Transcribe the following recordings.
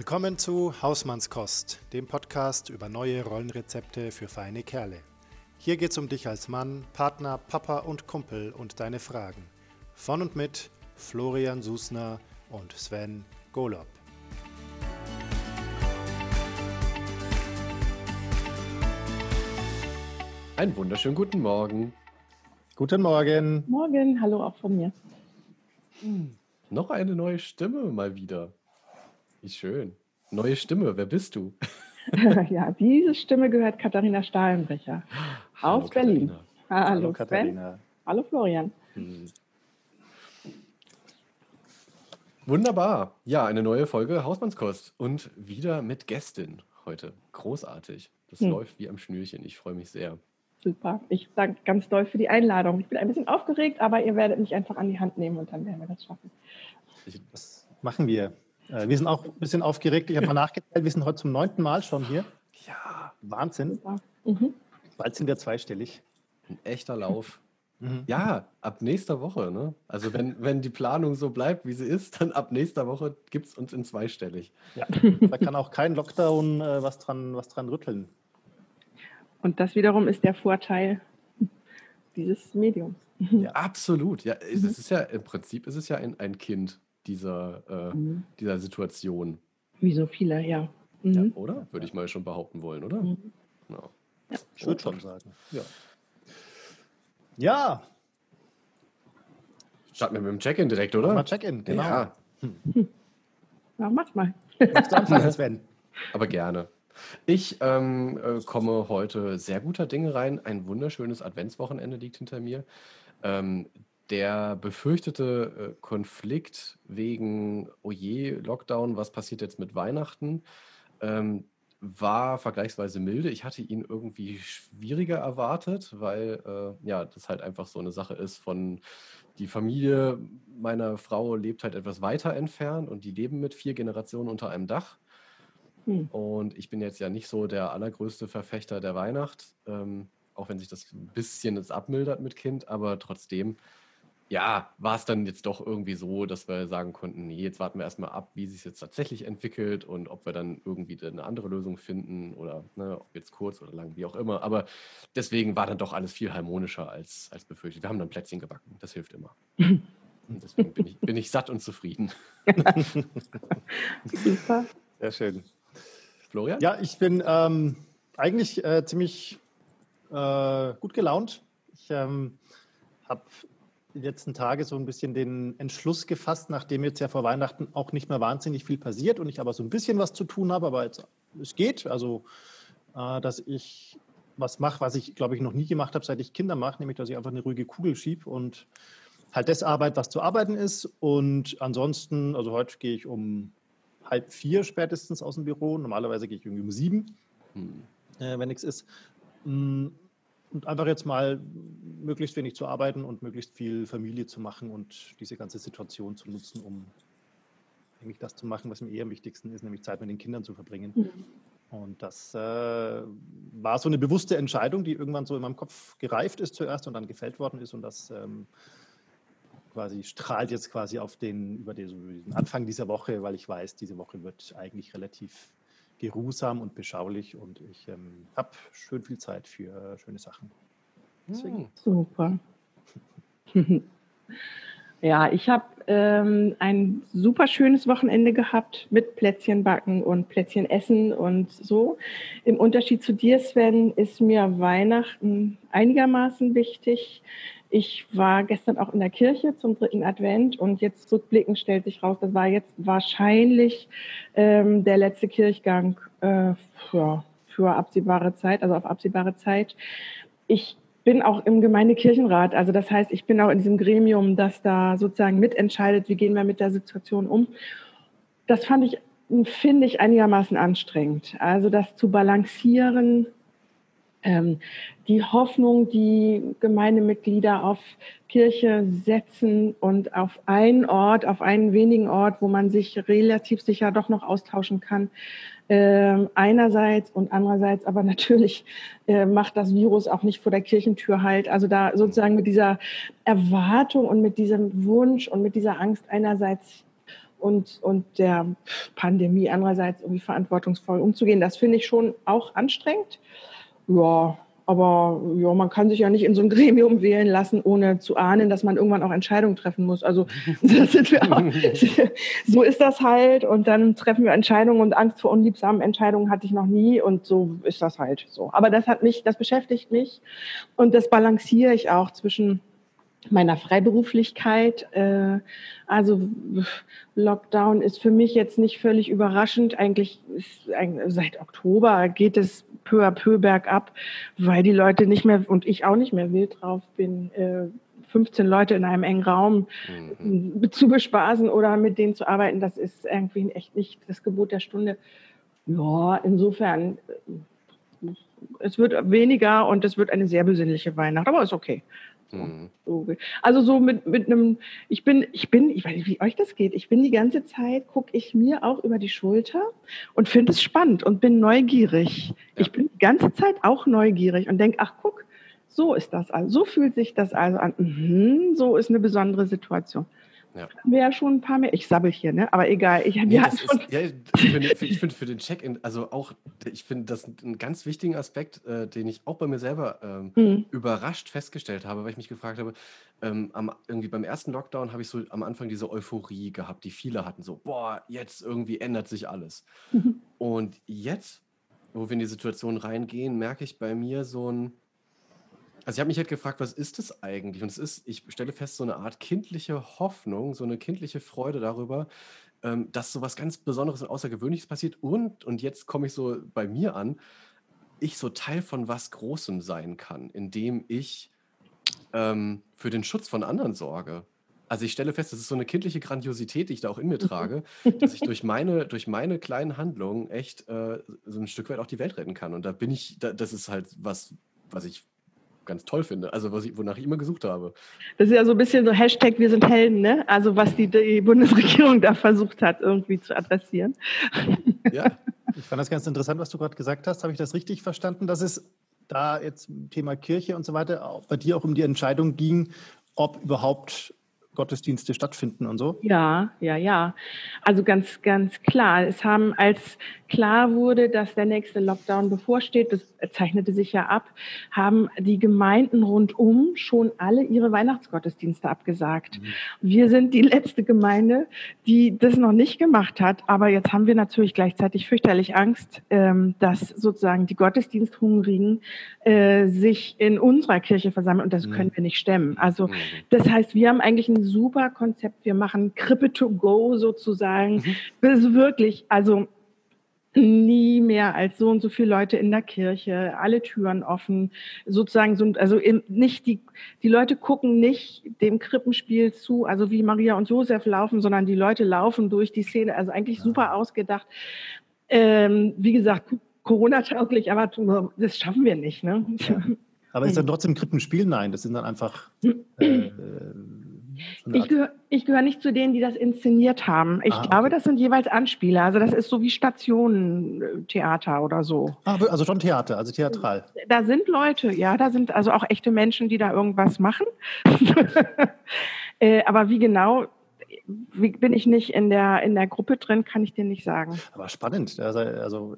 Willkommen zu Hausmannskost, dem Podcast über neue Rollenrezepte für feine Kerle. Hier geht's um dich als Mann, Partner, Papa und Kumpel und deine Fragen. Von und mit Florian Susner und Sven Golob. Einen wunderschönen guten Morgen. Guten Morgen. Morgen, hallo auch von mir. Hm, noch eine neue Stimme mal wieder. Wie schön. Neue Stimme, wer bist du? ja, diese Stimme gehört Katharina Stahlenbrecher Hallo, aus Berlin. Hallo, Hallo Katharina. Hallo Florian. Hm. Wunderbar. Ja, eine neue Folge Hausmannskost und wieder mit Gästin heute. Großartig. Das hm. läuft wie am Schnürchen. Ich freue mich sehr. Super. Ich danke ganz doll für die Einladung. Ich bin ein bisschen aufgeregt, aber ihr werdet mich einfach an die Hand nehmen und dann werden wir das schaffen. Das machen wir. Äh, wir sind auch ein bisschen aufgeregt. Ich habe mal nachgezählt, wir sind heute zum neunten Mal schon hier. Ja, Wahnsinn. Mhm. Bald sind wir zweistellig. Ein echter Lauf. Mhm. Ja, ab nächster Woche. Ne? Also wenn, wenn die Planung so bleibt, wie sie ist, dann ab nächster Woche gibt es uns in zweistellig. Ja, da kann auch kein Lockdown äh, was, dran, was dran rütteln. Und das wiederum ist der Vorteil dieses Mediums. Ja, absolut. Ja, es mhm. ist ja im Prinzip ist es ja ein, ein Kind dieser, äh, mhm. dieser Situation. Wie so viele, ja. Mhm. ja oder? Würde ich mal schon behaupten wollen, oder? Mhm. Ja. ja. Ich würde schon sagen. Ja. Ja. Starten wir mit dem Check-in direkt, oder? Mal Check-in, genau. Ja. Hm. Na, mach mal. Du anfangen, Sven? Aber gerne. Ich ähm, äh, komme heute sehr guter Dinge rein. Ein wunderschönes Adventswochenende liegt hinter mir. Ähm, der befürchtete äh, Konflikt wegen, oje, oh Lockdown, was passiert jetzt mit Weihnachten, ähm, war vergleichsweise milde. Ich hatte ihn irgendwie schwieriger erwartet, weil äh, ja, das halt einfach so eine Sache ist von die Familie meiner Frau lebt halt etwas weiter entfernt und die leben mit vier Generationen unter einem Dach. Hm. Und ich bin jetzt ja nicht so der allergrößte Verfechter der Weihnacht, ähm, auch wenn sich das ein bisschen jetzt abmildert mit Kind, aber trotzdem ja, war es dann jetzt doch irgendwie so, dass wir sagen konnten, nee, jetzt warten wir erstmal ab, wie sich es jetzt tatsächlich entwickelt und ob wir dann irgendwie eine andere Lösung finden oder ne, ob jetzt kurz oder lang, wie auch immer. Aber deswegen war dann doch alles viel harmonischer als, als befürchtet. Wir haben dann Plätzchen gebacken, das hilft immer. Und deswegen bin ich, bin ich satt und zufrieden. Super. Sehr schön. Florian? Ja, ich bin ähm, eigentlich äh, ziemlich äh, gut gelaunt. Ich ähm, habe die letzten Tage so ein bisschen den Entschluss gefasst, nachdem jetzt ja vor Weihnachten auch nicht mehr wahnsinnig viel passiert und ich aber so ein bisschen was zu tun habe, aber jetzt, es geht, also äh, dass ich was mache, was ich, glaube ich, noch nie gemacht habe, seit ich Kinder mache, nämlich dass ich einfach eine ruhige Kugel schiebe und halt das arbeite, was zu arbeiten ist. Und ansonsten, also heute gehe ich um halb vier spätestens aus dem Büro. Normalerweise gehe ich irgendwie um sieben, hm. äh, wenn nichts ist. Mm, und einfach jetzt mal möglichst wenig zu arbeiten und möglichst viel Familie zu machen und diese ganze Situation zu nutzen, um eigentlich das zu machen, was mir eher am wichtigsten ist, nämlich Zeit mit den Kindern zu verbringen. Mhm. Und das äh, war so eine bewusste Entscheidung, die irgendwann so in meinem Kopf gereift ist zuerst und dann gefällt worden ist. Und das ähm, quasi strahlt jetzt quasi auf den, über den Anfang dieser Woche, weil ich weiß, diese Woche wird eigentlich relativ geruhsam und beschaulich und ich ähm, habe schön viel Zeit für schöne Sachen. Deswegen. Hm. Super. ja, ich habe ähm, ein super schönes Wochenende gehabt mit Plätzchen backen und Plätzchen essen und so. Im Unterschied zu dir, Sven, ist mir Weihnachten einigermaßen wichtig. Ich war gestern auch in der Kirche zum dritten Advent und jetzt rückblickend stellt sich raus, das war jetzt wahrscheinlich ähm, der letzte Kirchgang äh, für, für absehbare Zeit, also auf absehbare Zeit. Ich bin auch im Gemeindekirchenrat, also das heißt, ich bin auch in diesem Gremium, das da sozusagen mitentscheidet, wie gehen wir mit der Situation um. Das fand ich, finde ich einigermaßen anstrengend. Also das zu balancieren, die Hoffnung, die Gemeindemitglieder auf Kirche setzen und auf einen Ort, auf einen wenigen Ort, wo man sich relativ sicher doch noch austauschen kann. Ähm, einerseits und andererseits aber natürlich äh, macht das Virus auch nicht vor der Kirchentür halt. Also da sozusagen mit dieser Erwartung und mit diesem Wunsch und mit dieser Angst einerseits und, und der Pandemie andererseits irgendwie verantwortungsvoll umzugehen. Das finde ich schon auch anstrengend. Ja, aber ja, man kann sich ja nicht in so ein Gremium wählen lassen, ohne zu ahnen, dass man irgendwann auch Entscheidungen treffen muss. Also auch, so ist das halt. Und dann treffen wir Entscheidungen und Angst vor unliebsamen Entscheidungen hatte ich noch nie. Und so ist das halt so. Aber das hat mich, das beschäftigt mich. Und das balanciere ich auch zwischen meiner Freiberuflichkeit. Äh, also Lockdown ist für mich jetzt nicht völlig überraschend. Eigentlich ist seit Oktober geht es peu à peu bergab, weil die Leute nicht mehr und ich auch nicht mehr wild drauf bin. 15 äh, Leute in einem engen Raum mhm. zu bespaßen oder mit denen zu arbeiten, das ist irgendwie echt nicht das Gebot der Stunde. Ja, insofern, äh, es wird weniger und es wird eine sehr besinnliche Weihnacht, aber ist okay. Mhm. Also so mit, mit einem, ich bin, ich bin, ich weiß nicht, wie euch das geht, ich bin die ganze Zeit, gucke ich mir auch über die Schulter und finde es spannend und bin neugierig. Ja. Ich bin die ganze Zeit auch neugierig und denke, ach guck, so ist das also, so fühlt sich das also an. Mhm, so ist eine besondere Situation. Ja. Haben wir ja schon ein paar mehr. Ich sabbel hier, ne? Aber egal. Ich, nee, ist, ja, ich finde find für den Check-in, also auch, ich finde das einen ganz wichtigen Aspekt, äh, den ich auch bei mir selber ähm, mhm. überrascht festgestellt habe, weil ich mich gefragt habe, ähm, am, irgendwie beim ersten Lockdown habe ich so am Anfang diese Euphorie gehabt, die viele hatten, so, boah, jetzt irgendwie ändert sich alles. Mhm. Und jetzt, wo wir in die Situation reingehen, merke ich bei mir so ein, also ich habe mich halt gefragt, was ist das eigentlich? Und es ist, ich stelle fest, so eine Art kindliche Hoffnung, so eine kindliche Freude darüber, ähm, dass so was ganz Besonderes und Außergewöhnliches passiert. Und, und jetzt komme ich so bei mir an, ich so Teil von was Großem sein kann, indem ich ähm, für den Schutz von anderen sorge. Also ich stelle fest, das ist so eine kindliche Grandiosität, die ich da auch in mir trage, dass ich durch meine, durch meine kleinen Handlungen echt äh, so ein Stück weit auch die Welt retten kann. Und da bin ich, da, das ist halt was, was ich ganz toll finde. Also was ich, wonach ich immer gesucht habe. Das ist ja so ein bisschen so Hashtag Wir sind Helden, ne? Also was die, die Bundesregierung da versucht hat, irgendwie zu adressieren. Ja. Ich fand das ganz interessant, was du gerade gesagt hast. Habe ich das richtig verstanden, dass es da jetzt Thema Kirche und so weiter bei dir auch um die Entscheidung ging, ob überhaupt Gottesdienste stattfinden und so? Ja, ja, ja. Also ganz, ganz klar. Es haben, als klar wurde, dass der nächste Lockdown bevorsteht, das zeichnete sich ja ab, haben die Gemeinden rundum schon alle ihre Weihnachtsgottesdienste abgesagt. Mhm. Wir sind die letzte Gemeinde, die das noch nicht gemacht hat. Aber jetzt haben wir natürlich gleichzeitig fürchterlich Angst, ähm, dass sozusagen die Gottesdiensthungrigen äh, sich in unserer Kirche versammeln und das mhm. können wir nicht stemmen. Also mhm. das heißt, wir haben eigentlich ein super Konzept. Wir machen Krippe to go sozusagen. Mhm. Das ist wirklich, also nie mehr als so und so viele Leute in der Kirche, alle Türen offen, sozusagen so, also nicht die, die Leute gucken nicht dem Krippenspiel zu, also wie Maria und Josef laufen, sondern die Leute laufen durch die Szene, also eigentlich ja. super ausgedacht. Ähm, wie gesagt, Corona-tauglich, aber das schaffen wir nicht. Ne? Ja. Aber ist dann trotzdem Krippenspiel? Nein, das sind dann einfach äh, ich gehöre gehör nicht zu denen, die das inszeniert haben. Ich ah, glaube, okay. das sind jeweils Anspieler. Also das ist so wie Stationentheater oder so. Ah, also schon Theater, also theatral. Da sind Leute, ja, da sind also auch echte Menschen, die da irgendwas machen. äh, aber wie genau, wie bin ich nicht in der, in der Gruppe drin, kann ich dir nicht sagen. Aber spannend. Also, also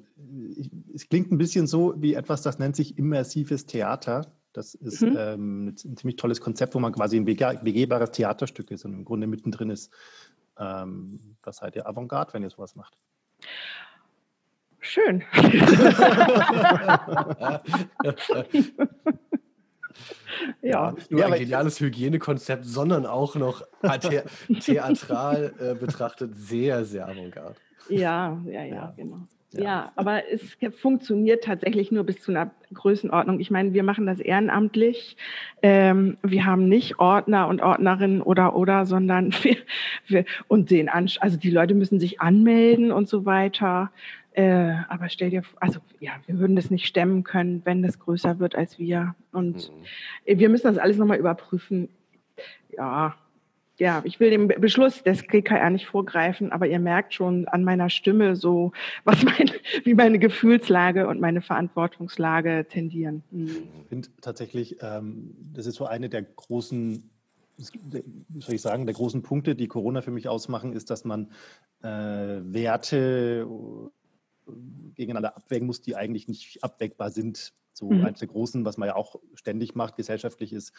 es klingt ein bisschen so wie etwas, das nennt sich immersives Theater. Das ist mhm. ähm, ein ziemlich tolles Konzept, wo man quasi ein begehbares Theaterstück ist und im Grunde mittendrin ist. Ähm, was seid ihr Avantgarde, wenn ihr sowas macht? Schön. ja. Nicht nur ja, ein geniales Hygienekonzept, sondern auch noch the theatral äh, betrachtet sehr, sehr avantgarde. Ja, ja, ja, ja, genau. Ja. ja. aber es funktioniert tatsächlich nur bis zu einer Größenordnung. Ich meine, wir machen das ehrenamtlich. Ähm, wir haben nicht Ordner und Ordnerinnen oder oder, sondern wir, wir und den Ansch also die Leute müssen sich anmelden und so weiter. Äh, aber stell dir vor, also ja, wir würden das nicht stemmen können, wenn das größer wird als wir. Und mhm. wir müssen das alles nochmal überprüfen. Ja, ja, ich will dem Beschluss des GKR nicht vorgreifen, aber ihr merkt schon an meiner Stimme so, was mein, wie meine Gefühlslage und meine Verantwortungslage tendieren. Mhm. Ich finde tatsächlich, ähm, das ist so eine der großen wie soll ich sagen, der großen Punkte, die Corona für mich ausmachen, ist, dass man äh, Werte gegeneinander abwägen muss, die eigentlich nicht abwägbar sind. So mhm. eins der großen, was man ja auch ständig macht, gesellschaftlich ist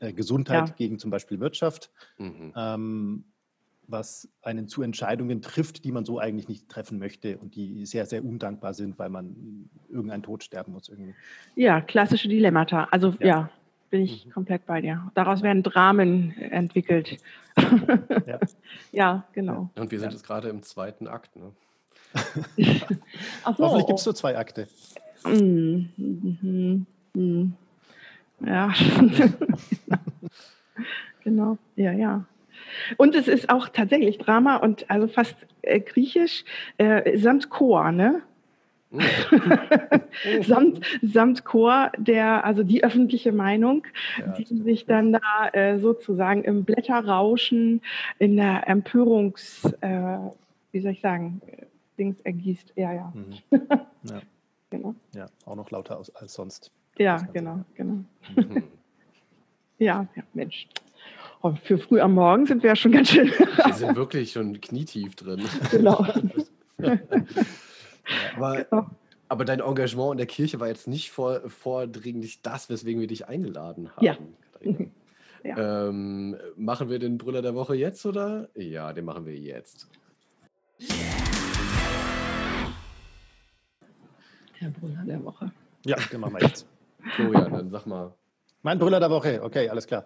äh, Gesundheit ja. gegen zum Beispiel Wirtschaft. Mhm. Ähm, was einen zu Entscheidungen trifft, die man so eigentlich nicht treffen möchte und die sehr, sehr undankbar sind, weil man irgendeinen Tod sterben muss irgendwie. Ja, klassische Dilemmata. Also ja, ja bin ich mhm. komplett bei dir. Daraus werden Dramen entwickelt. Ja, ja genau. Und wir sind jetzt gerade im zweiten Akt. Ne? Ach so. Hoffentlich gibt es nur zwei Akte. Mhm. Mhm. Mhm. Ja. genau. Ja, ja. Und es ist auch tatsächlich Drama und also fast äh, griechisch äh, samt Chor, ne? Oh. samt, samt Chor, der, also die öffentliche Meinung, ja, die sich dann da äh, sozusagen im Blätterrauschen, in der Empörungs, äh, wie soll ich sagen, Dings ergießt. Ja, ja. Mhm. ja. genau. Ja, auch noch lauter als, als sonst. Ja, genau, genau. Mhm. ja, ja, Mensch. Oh, für früh am Morgen sind wir ja schon ganz schön. wir sind wirklich schon knietief drin. Genau. aber, genau. aber dein Engagement in der Kirche war jetzt nicht vor, vordringlich das, weswegen wir dich eingeladen haben. Ja. ja. Ähm, machen wir den Brüller der Woche jetzt oder? Ja, den machen wir jetzt. Der Brüller der Woche. Ja, den machen wir jetzt. Florian, dann sag mal. Mein Brüller der Woche, okay, alles klar.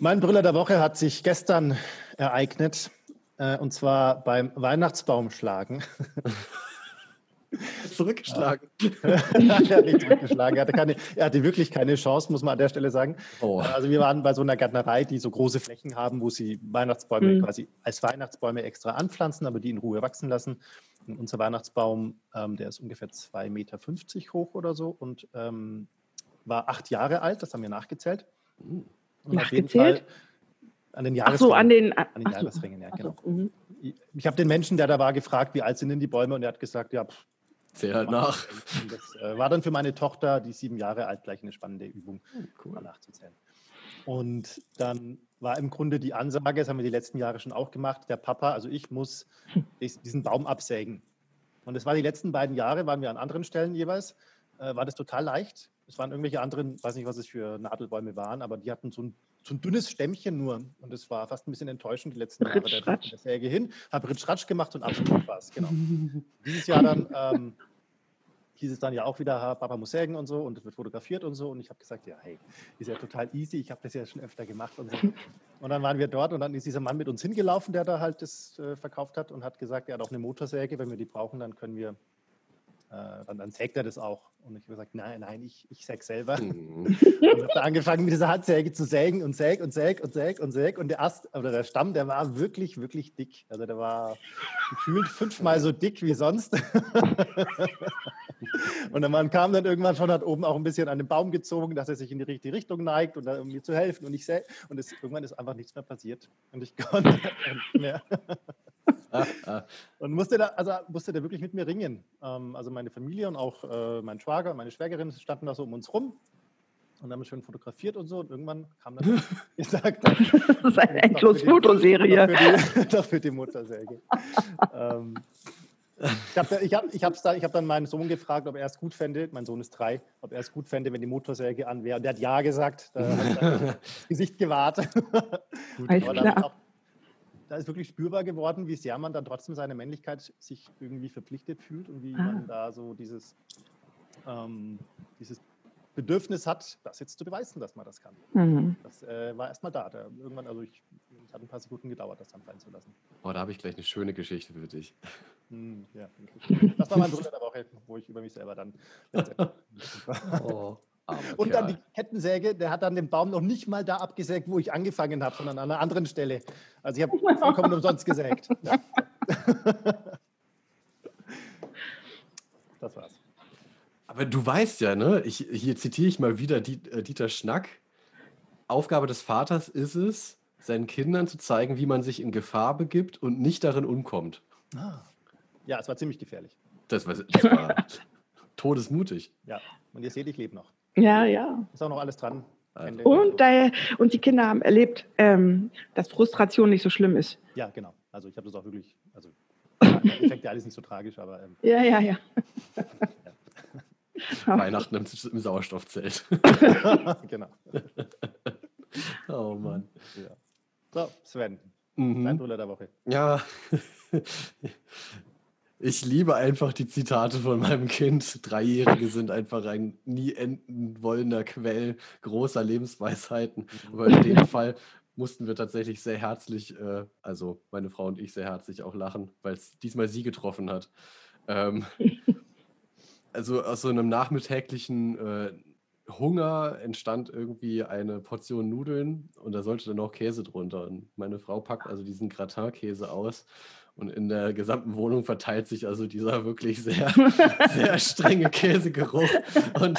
Mein Brüller der Woche hat sich gestern ereignet, äh, und zwar beim Weihnachtsbaumschlagen. Zurückgeschlagen. er hat nicht zurückgeschlagen. Er hatte, keine, er hatte wirklich keine Chance, muss man an der Stelle sagen. Oh. Also wir waren bei so einer Gärtnerei, die so große Flächen haben, wo sie Weihnachtsbäume mhm. quasi als Weihnachtsbäume extra anpflanzen, aber die in Ruhe wachsen lassen. Und unser Weihnachtsbaum, ähm, der ist ungefähr 2,50 Meter hoch oder so und ähm, war acht Jahre alt, das haben wir nachgezählt. Mhm. Und Nachgezählt? an den Jahresringen. Ach so, an den, an den Jahresringen, ja, genau. So, mhm. ich habe den Menschen, der da war, gefragt, wie alt sind denn die Bäume? Und er hat gesagt, ja, pff, Zähl halt nach. das äh, war dann für meine Tochter, die sieben Jahre alt, gleich eine spannende Übung, oh, cool. mal nachzuzählen. Und dann war im Grunde die Ansage, das haben wir die letzten Jahre schon auch gemacht, der Papa, also ich muss diesen Baum absägen. Und das war die letzten beiden Jahre, waren wir an anderen Stellen jeweils, äh, war das total leicht. Es waren irgendwelche anderen, weiß nicht, was es für Nadelbäume waren, aber die hatten so ein, so ein dünnes Stämmchen nur. Und es war fast ein bisschen enttäuschend die letzten Jahre. Der, der Säge hin, habe Ritsch-Ratsch gemacht und absolut was. Genau. Dieses Jahr dann ähm, hieß es dann ja auch wieder, Papa muss sägen und so und es wird fotografiert und so. Und ich habe gesagt, ja, hey, ist ja total easy, ich habe das ja schon öfter gemacht und so. Und dann waren wir dort und dann ist dieser Mann mit uns hingelaufen, der da halt das äh, verkauft hat und hat gesagt, er hat auch eine Motorsäge, wenn wir die brauchen, dann können wir äh, dann, dann sägt er das auch. Und ich habe gesagt, nein, nein, ich, ich säge selber. Mhm. und habe angefangen mit dieser Handsäge zu sägen und säg und säg und säg und säg. Und der Ast oder der Stamm, der war wirklich, wirklich dick. Also der war gefühlt fünfmal so dick wie sonst. und der Mann kam dann irgendwann schon, hat oben auch ein bisschen an den Baum gezogen, dass er sich in die richtige Richtung neigt, und um mir zu helfen. Und ich säg, und es, irgendwann ist einfach nichts mehr passiert. Und ich konnte nicht mehr. und musste da, also musste da wirklich mit mir ringen. Ähm, also meine Familie und auch äh, mein Schwager und meine Schwägerin standen da so um uns rum und haben schön fotografiert und so. Und irgendwann kam dann gesagt, das ist eine endlos Fotoserie. Doch für die Muttersäge. ähm, ich habe ich hab, ich da, ich hab dann meinen Sohn gefragt, ob er es gut fände, mein Sohn ist drei, ob er es gut fände, wenn die Motorsäge an wäre. Und der hat Ja gesagt. Da hat er das Gesicht gewahrt. Alles klar da ist wirklich spürbar geworden, wie sehr man dann trotzdem seine Männlichkeit sich irgendwie verpflichtet fühlt und wie ah. man da so dieses, ähm, dieses Bedürfnis hat, das jetzt zu beweisen, dass man das kann. Mhm. Das äh, war erstmal da. da. Irgendwann, also ich, es hat ein paar Sekunden gedauert, das dann fallen zu lassen. Oh, da habe ich gleich eine schöne Geschichte für dich. Hm, ja, das war mein Bruder der Woche, wo ich über mich selber dann. oh. Und dann die Kettensäge, der hat dann den Baum noch nicht mal da abgesägt, wo ich angefangen habe, sondern an einer anderen Stelle. Also ich habe vollkommen umsonst gesägt. Das war's. Aber du weißt ja, ne? Ich, hier zitiere ich mal wieder äh, Dieter Schnack. Aufgabe des Vaters ist es, seinen Kindern zu zeigen, wie man sich in Gefahr begibt und nicht darin umkommt. Ah. Ja, es war ziemlich gefährlich. Das war, das war todesmutig. Ja, und ihr seht, ich lebe noch. Ja, ja. Ist auch noch alles dran. Also. Und, äh, und die Kinder haben erlebt, ähm, dass Frustration nicht so schlimm ist. Ja, genau. Also ich habe das auch wirklich, also fängt ja alles nicht so tragisch, aber. Ähm, ja, ja, ja. Weihnachten im, im Sauerstoffzelt. genau. oh Mann. Ja. So, Sven, mhm. dein Brüller der Woche. Ja. Ich liebe einfach die Zitate von meinem Kind. Dreijährige sind einfach ein nie enden wollender Quell großer Lebensweisheiten. Aber in dem Fall mussten wir tatsächlich sehr herzlich, äh, also meine Frau und ich sehr herzlich auch lachen, weil es diesmal sie getroffen hat. Ähm, also aus so einem nachmittäglichen äh, Hunger entstand irgendwie eine Portion Nudeln und da sollte dann noch Käse drunter. Und meine Frau packt also diesen Gratin-Käse aus und in der gesamten Wohnung verteilt sich also dieser wirklich sehr, sehr strenge Käsegeruch. Und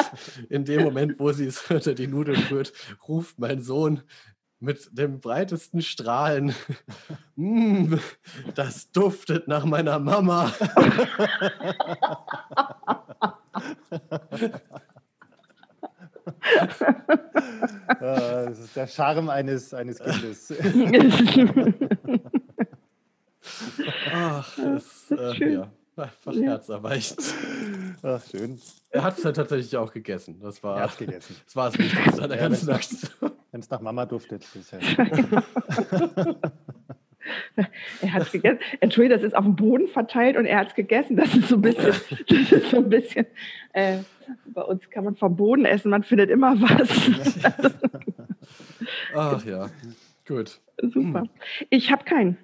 in dem Moment, wo sie es unter die Nudeln rührt, ruft mein Sohn mit dem breitesten Strahlen, mm, das duftet nach meiner Mama. das ist der Charme eines, eines Kindes. Ach, das äh, ja, einfach ja. herzerweichend. Ach, schön. Er hat es ja tatsächlich auch gegessen. Das war, er hat gegessen. Das war es Wichtigste an der ganzen Aktion. Wenn es nach Mama duftet. Ist ja er hat es gegessen. Entschuldigung, das ist auf dem Boden verteilt und er hat es gegessen. Das ist so ein bisschen, das ist so ein bisschen äh, bei uns kann man vom Boden essen, man findet immer was. Ach ja, gut. Super. Ich habe keinen.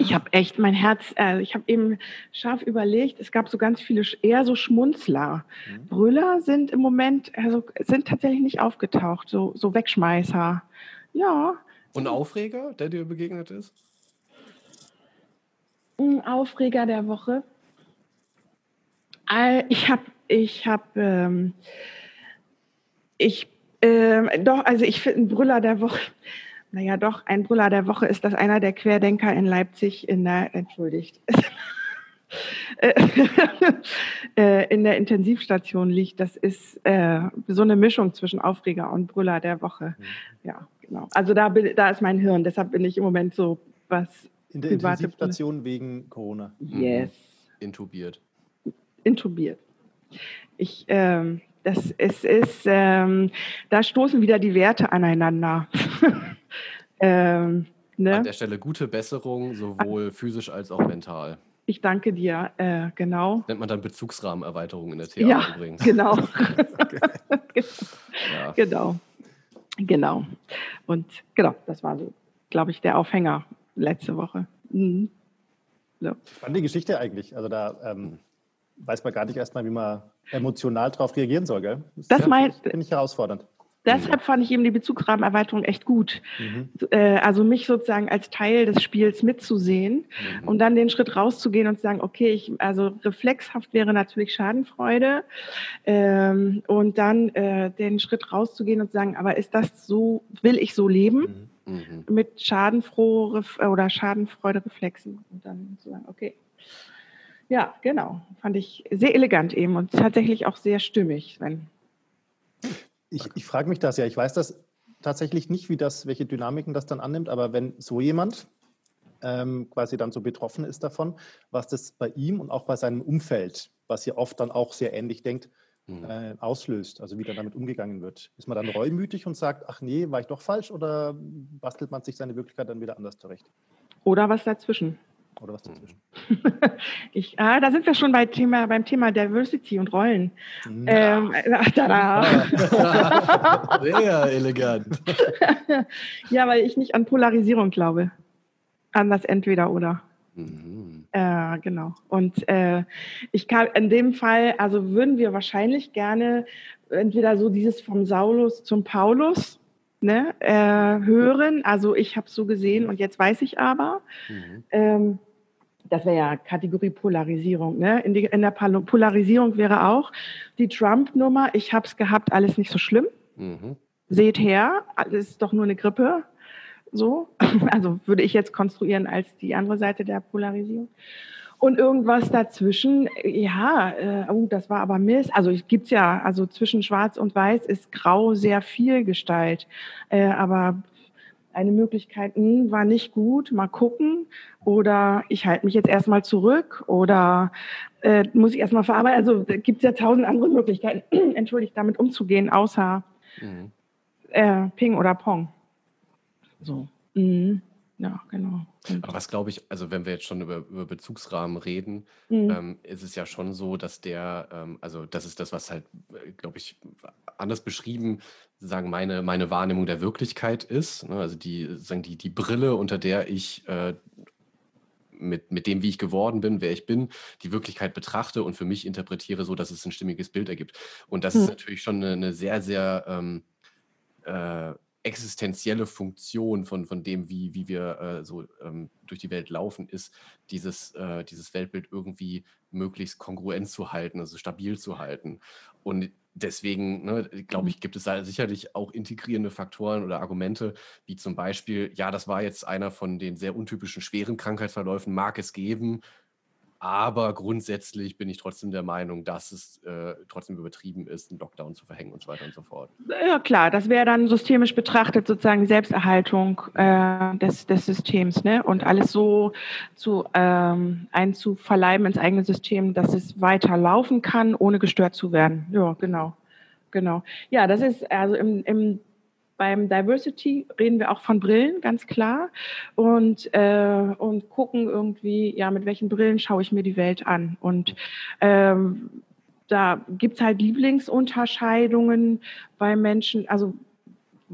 Ich habe echt mein Herz, äh, ich habe eben scharf überlegt, es gab so ganz viele eher so Schmunzler. Mhm. Brüller sind im Moment, also sind tatsächlich nicht aufgetaucht, so, so Wegschmeißer. Ja. Und Aufreger, der dir begegnet ist? Ein Aufreger der Woche. Ich habe, ich habe, ähm, ich, äh, doch, also ich finde ein Brüller der Woche naja, doch, ein Brüller der Woche ist, dass einer der Querdenker in Leipzig in der, entschuldigt, äh, in der Intensivstation liegt. Das ist äh, so eine Mischung zwischen Aufreger und Brüller der Woche. Mhm. Ja, genau. Also da, bin, da ist mein Hirn, deshalb bin ich im Moment so was. In der Intensivstation Brille. wegen Corona. Yes. Intubiert. Intubiert. Ich, ähm, das ist, ist ähm, da stoßen wieder die Werte aneinander. ähm, ne? An der Stelle gute Besserung, sowohl physisch als auch mental. Ich danke dir, äh, genau. Nennt man dann Bezugsrahmenerweiterung in der TA ja, übrigens. Genau. ja. Genau. Genau. Und genau, das war so, glaube ich, der Aufhänger letzte Woche. Mhm. So. Spannende Geschichte eigentlich. Also da ähm, weiß man gar nicht erstmal, wie man emotional darauf reagieren soll. Gell? Das, das mein, finde ich herausfordernd. Deshalb fand ich eben die Bezugsrahmenerweiterung echt gut. Mhm. Äh, also mich sozusagen als Teil des Spiels mitzusehen mhm. und dann den Schritt rauszugehen und zu sagen, okay, ich, also reflexhaft wäre natürlich Schadenfreude ähm, und dann äh, den Schritt rauszugehen und zu sagen, aber ist das so, will ich so leben? Mhm. mhm. Mit schadenfroh oder Schadenfreude Reflexen und dann zu sagen, okay, ja, genau. Fand ich sehr elegant eben und tatsächlich auch sehr stimmig, Sven. Ich, ich frage mich das ja. Ich weiß das tatsächlich nicht, wie das, welche Dynamiken das dann annimmt, aber wenn so jemand ähm, quasi dann so betroffen ist davon, was das bei ihm und auch bei seinem Umfeld, was ja oft dann auch sehr ähnlich denkt, mhm. äh, auslöst, also wie dann damit umgegangen wird. Ist man dann reumütig und sagt, ach nee, war ich doch falsch oder bastelt man sich seine Wirklichkeit dann wieder anders zurecht? Oder was dazwischen? Oder was dazwischen? ich, ah, da sind wir schon bei Thema, beim Thema Diversity und Rollen. Ja. Ähm, tada. Sehr elegant. ja, weil ich nicht an Polarisierung glaube. An das Entweder-Oder. Mhm. Äh, genau. Und äh, ich kann in dem Fall, also würden wir wahrscheinlich gerne entweder so dieses vom Saulus zum Paulus ne, äh, hören. Also ich habe so gesehen und jetzt weiß ich aber. Mhm. Ähm, das wäre ja Kategorie Polarisierung. Ne? In, die, in, der Polarisierung wäre auch die Trump-Nummer, ich habe es gehabt, alles nicht so schlimm. Mhm. Seht her, alles ist doch nur eine Grippe. So, also würde ich jetzt konstruieren als die andere Seite der Polarisierung. Und irgendwas dazwischen, ja, äh, oh, das war aber Mist. Also gibt es ja, also zwischen Schwarz und Weiß ist Grau sehr viel Gestalt. Äh, aber eine Möglichkeit mh, hm, war nicht gut, mal gucken. Oder ich halte mich jetzt erstmal zurück oder äh, muss ich erstmal verarbeiten. Also gibt es ja tausend andere Möglichkeiten, entschuldigt, damit umzugehen, außer mhm. äh, Ping oder Pong. So. Mhm. Ja, genau. Aber was glaube ich, also wenn wir jetzt schon über, über Bezugsrahmen reden, mhm. ähm, ist es ja schon so, dass der, ähm, also das ist das, was halt, äh, glaube ich, anders beschrieben, sagen meine, meine Wahrnehmung der Wirklichkeit ist. Ne? Also die, sagen die, die Brille, unter der ich äh, mit, mit dem, wie ich geworden bin, wer ich bin, die Wirklichkeit betrachte und für mich interpretiere, so dass es ein stimmiges Bild ergibt. Und das mhm. ist natürlich schon eine, eine sehr, sehr ähm, äh, existenzielle Funktion von, von dem, wie, wie wir äh, so ähm, durch die Welt laufen, ist, dieses, äh, dieses Weltbild irgendwie möglichst kongruent zu halten, also stabil zu halten. Und deswegen, ne, glaube mhm. ich, gibt es da sicherlich auch integrierende Faktoren oder Argumente, wie zum Beispiel, ja, das war jetzt einer von den sehr untypischen schweren Krankheitsverläufen, mag es geben, aber grundsätzlich bin ich trotzdem der Meinung, dass es äh, trotzdem übertrieben ist, einen Lockdown zu verhängen und so weiter und so fort. Ja, klar, das wäre dann systemisch betrachtet sozusagen Selbsterhaltung äh, des, des Systems ne? und alles so zu, ähm, einzuverleiben ins eigene System, dass es weiter laufen kann, ohne gestört zu werden. Ja, genau. Genau. Ja, das ist also im, im beim Diversity reden wir auch von Brillen, ganz klar. Und, äh, und gucken irgendwie, ja, mit welchen Brillen schaue ich mir die Welt an. Und ähm, da gibt es halt Lieblingsunterscheidungen bei Menschen, also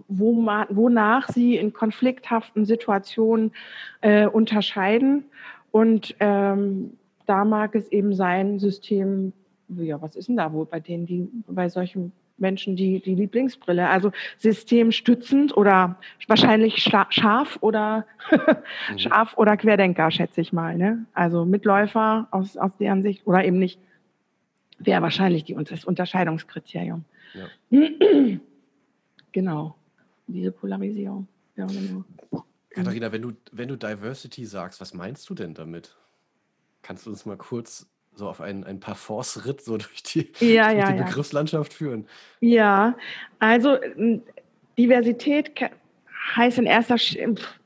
wo man, wonach sie in konflikthaften Situationen äh, unterscheiden. Und ähm, da mag es eben sein, System, ja, was ist denn da wohl bei denen, die bei solchen Menschen die, die Lieblingsbrille. Also systemstützend oder wahrscheinlich scharf oder mhm. scharf oder Querdenker, schätze ich mal. Ne? Also Mitläufer aus, aus deren Sicht oder eben nicht, wäre wahrscheinlich die, das Unterscheidungskriterium. Ja. genau, diese Polarisierung. Ja, genau. Katharina, wenn du, wenn du Diversity sagst, was meinst du denn damit? Kannst du uns mal kurz so auf einen, einen Parforce-Ritt so durch die, ja, durch ja, die Begriffslandschaft führen? Ja, also Diversität heißt in erster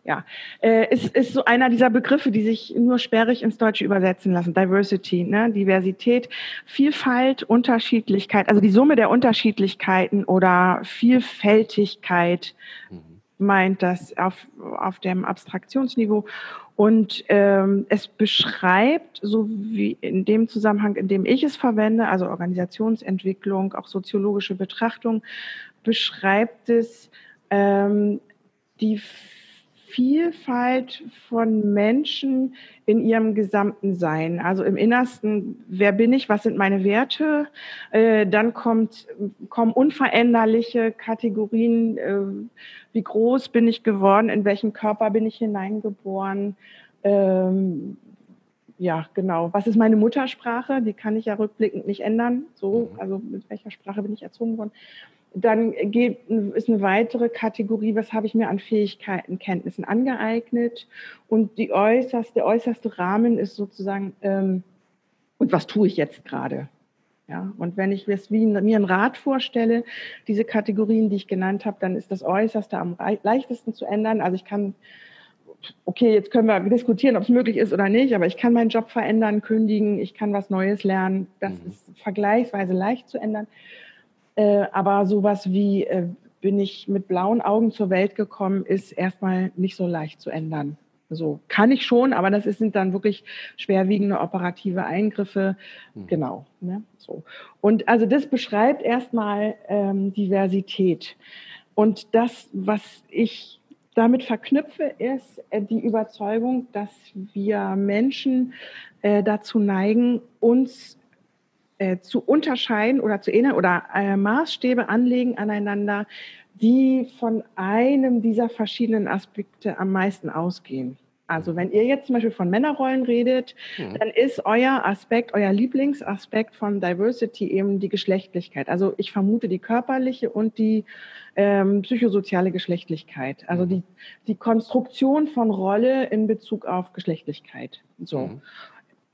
ja, äh, ist, ist so einer dieser Begriffe, die sich nur sperrig ins Deutsche übersetzen lassen. Diversity, ne? Diversität, Vielfalt, Unterschiedlichkeit, also die Summe der Unterschiedlichkeiten oder Vielfältigkeit mhm. meint das auf, auf dem Abstraktionsniveau. Und ähm, es beschreibt, so wie in dem Zusammenhang, in dem ich es verwende, also Organisationsentwicklung, auch soziologische Betrachtung, beschreibt es ähm, die Vielfalt von Menschen in ihrem gesamten Sein. Also im Innersten, wer bin ich, was sind meine Werte? Äh, dann kommt, kommen unveränderliche Kategorien, äh, wie groß bin ich geworden, in welchen Körper bin ich hineingeboren. Ähm, ja, genau. Was ist meine Muttersprache? Die kann ich ja rückblickend nicht ändern. So, mhm. also mit welcher Sprache bin ich erzogen worden? Dann geht, ist eine weitere Kategorie, was habe ich mir an Fähigkeiten, Kenntnissen angeeignet. Und die äußerste, der äußerste Rahmen ist sozusagen, ähm, und was tue ich jetzt gerade? Ja, und wenn ich mir ein Rad vorstelle, diese Kategorien, die ich genannt habe, dann ist das Äußerste am leichtesten zu ändern. Also ich kann, okay, jetzt können wir diskutieren, ob es möglich ist oder nicht, aber ich kann meinen Job verändern, kündigen, ich kann was Neues lernen. Das mhm. ist vergleichsweise leicht zu ändern. Äh, aber sowas wie, äh, bin ich mit blauen Augen zur Welt gekommen, ist erstmal nicht so leicht zu ändern. So kann ich schon, aber das sind dann wirklich schwerwiegende operative Eingriffe. Mhm. Genau. Ne? So. Und also das beschreibt erstmal ähm, Diversität. Und das, was ich damit verknüpfe, ist äh, die Überzeugung, dass wir Menschen äh, dazu neigen, uns äh, zu unterscheiden oder zu erinnern oder äh, Maßstäbe anlegen aneinander, die von einem dieser verschiedenen Aspekte am meisten ausgehen. Also wenn ihr jetzt zum Beispiel von Männerrollen redet, mhm. dann ist euer Aspekt, euer Lieblingsaspekt von Diversity eben die Geschlechtlichkeit. Also ich vermute die körperliche und die ähm, psychosoziale Geschlechtlichkeit. Also mhm. die, die Konstruktion von Rolle in Bezug auf Geschlechtlichkeit. So. Mhm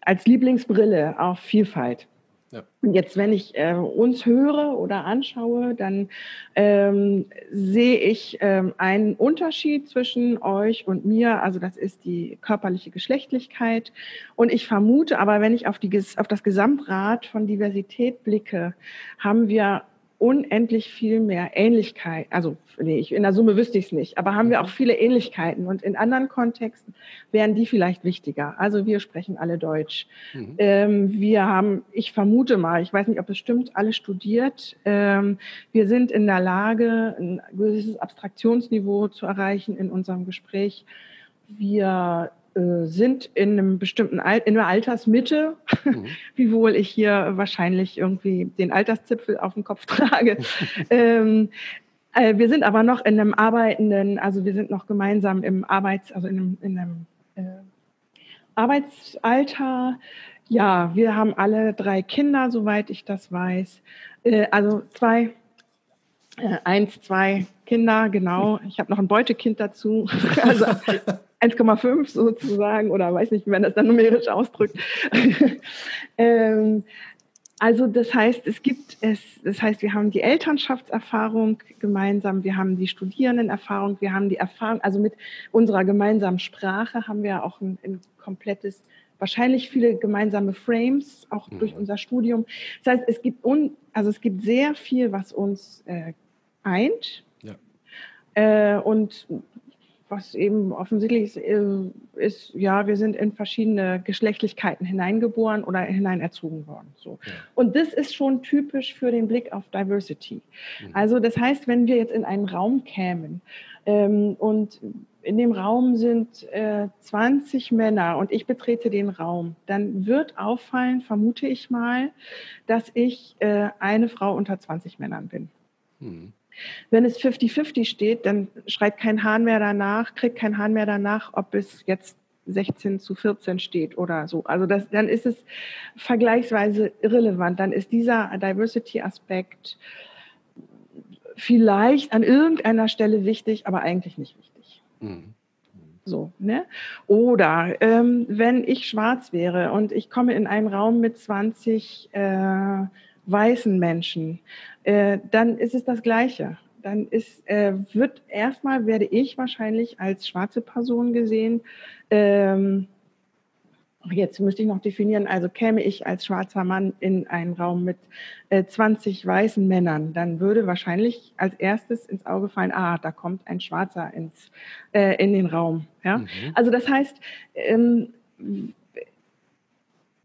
als Lieblingsbrille auf Vielfalt. Ja. Und jetzt, wenn ich äh, uns höre oder anschaue, dann ähm, sehe ich ähm, einen Unterschied zwischen euch und mir. Also das ist die körperliche Geschlechtlichkeit. Und ich vermute aber, wenn ich auf, die, auf das Gesamtrad von Diversität blicke, haben wir unendlich viel mehr Ähnlichkeit. Also nee, in der Summe wüsste ich es nicht, aber haben wir auch mhm. viele Ähnlichkeiten und in anderen Kontexten wären die vielleicht wichtiger. Also wir sprechen alle Deutsch. Mhm. Ähm, wir haben, ich vermute mal, ich weiß nicht, ob es stimmt, alle studiert. Ähm, wir sind in der Lage, ein gewisses Abstraktionsniveau zu erreichen in unserem Gespräch. Wir sind in einem bestimmten Al in einer Altersmitte, mhm. wiewohl ich hier wahrscheinlich irgendwie den Alterszipfel auf dem Kopf trage. ähm, äh, wir sind aber noch in einem arbeitenden, also wir sind noch gemeinsam im Arbeits, also in einem, in einem äh, Arbeitsalter. Ja, wir haben alle drei Kinder, soweit ich das weiß. Äh, also zwei, äh, eins, zwei Kinder, genau. Ich habe noch ein Beutekind dazu. also 1,5 sozusagen oder weiß nicht, wie man das dann numerisch ausdrückt. ähm, also das heißt, es gibt es, das heißt, wir haben die Elternschaftserfahrung gemeinsam, wir haben die Studierendenerfahrung, wir haben die Erfahrung, also mit unserer gemeinsamen Sprache haben wir auch ein, ein komplettes, wahrscheinlich viele gemeinsame Frames, auch mhm. durch unser Studium. Das heißt, es gibt un, also es gibt sehr viel, was uns äh, eint. Ja. Äh, und was eben offensichtlich ist, ist, ja, wir sind in verschiedene Geschlechtlichkeiten hineingeboren oder hineinerzogen worden. So. Ja. Und das ist schon typisch für den Blick auf Diversity. Mhm. Also das heißt, wenn wir jetzt in einen Raum kämen ähm, und in dem Raum sind äh, 20 Männer und ich betrete den Raum, dann wird auffallen, vermute ich mal, dass ich äh, eine Frau unter 20 Männern bin. Mhm. Wenn es 50-50 steht, dann schreit kein Hahn mehr danach, kriegt kein Hahn mehr danach, ob es jetzt 16 zu 14 steht oder so. Also das, dann ist es vergleichsweise irrelevant. Dann ist dieser Diversity-Aspekt vielleicht an irgendeiner Stelle wichtig, aber eigentlich nicht wichtig. Mhm. So, ne? Oder ähm, wenn ich schwarz wäre und ich komme in einen Raum mit 20 äh, weißen Menschen, äh, dann ist es das Gleiche. Dann ist, äh, wird erstmal werde ich wahrscheinlich als schwarze Person gesehen. Ähm, jetzt müsste ich noch definieren, also käme ich als schwarzer Mann in einen Raum mit äh, 20 weißen Männern, dann würde wahrscheinlich als erstes ins Auge fallen, ah, da kommt ein Schwarzer ins, äh, in den Raum. Ja? Mhm. Also das heißt, ähm,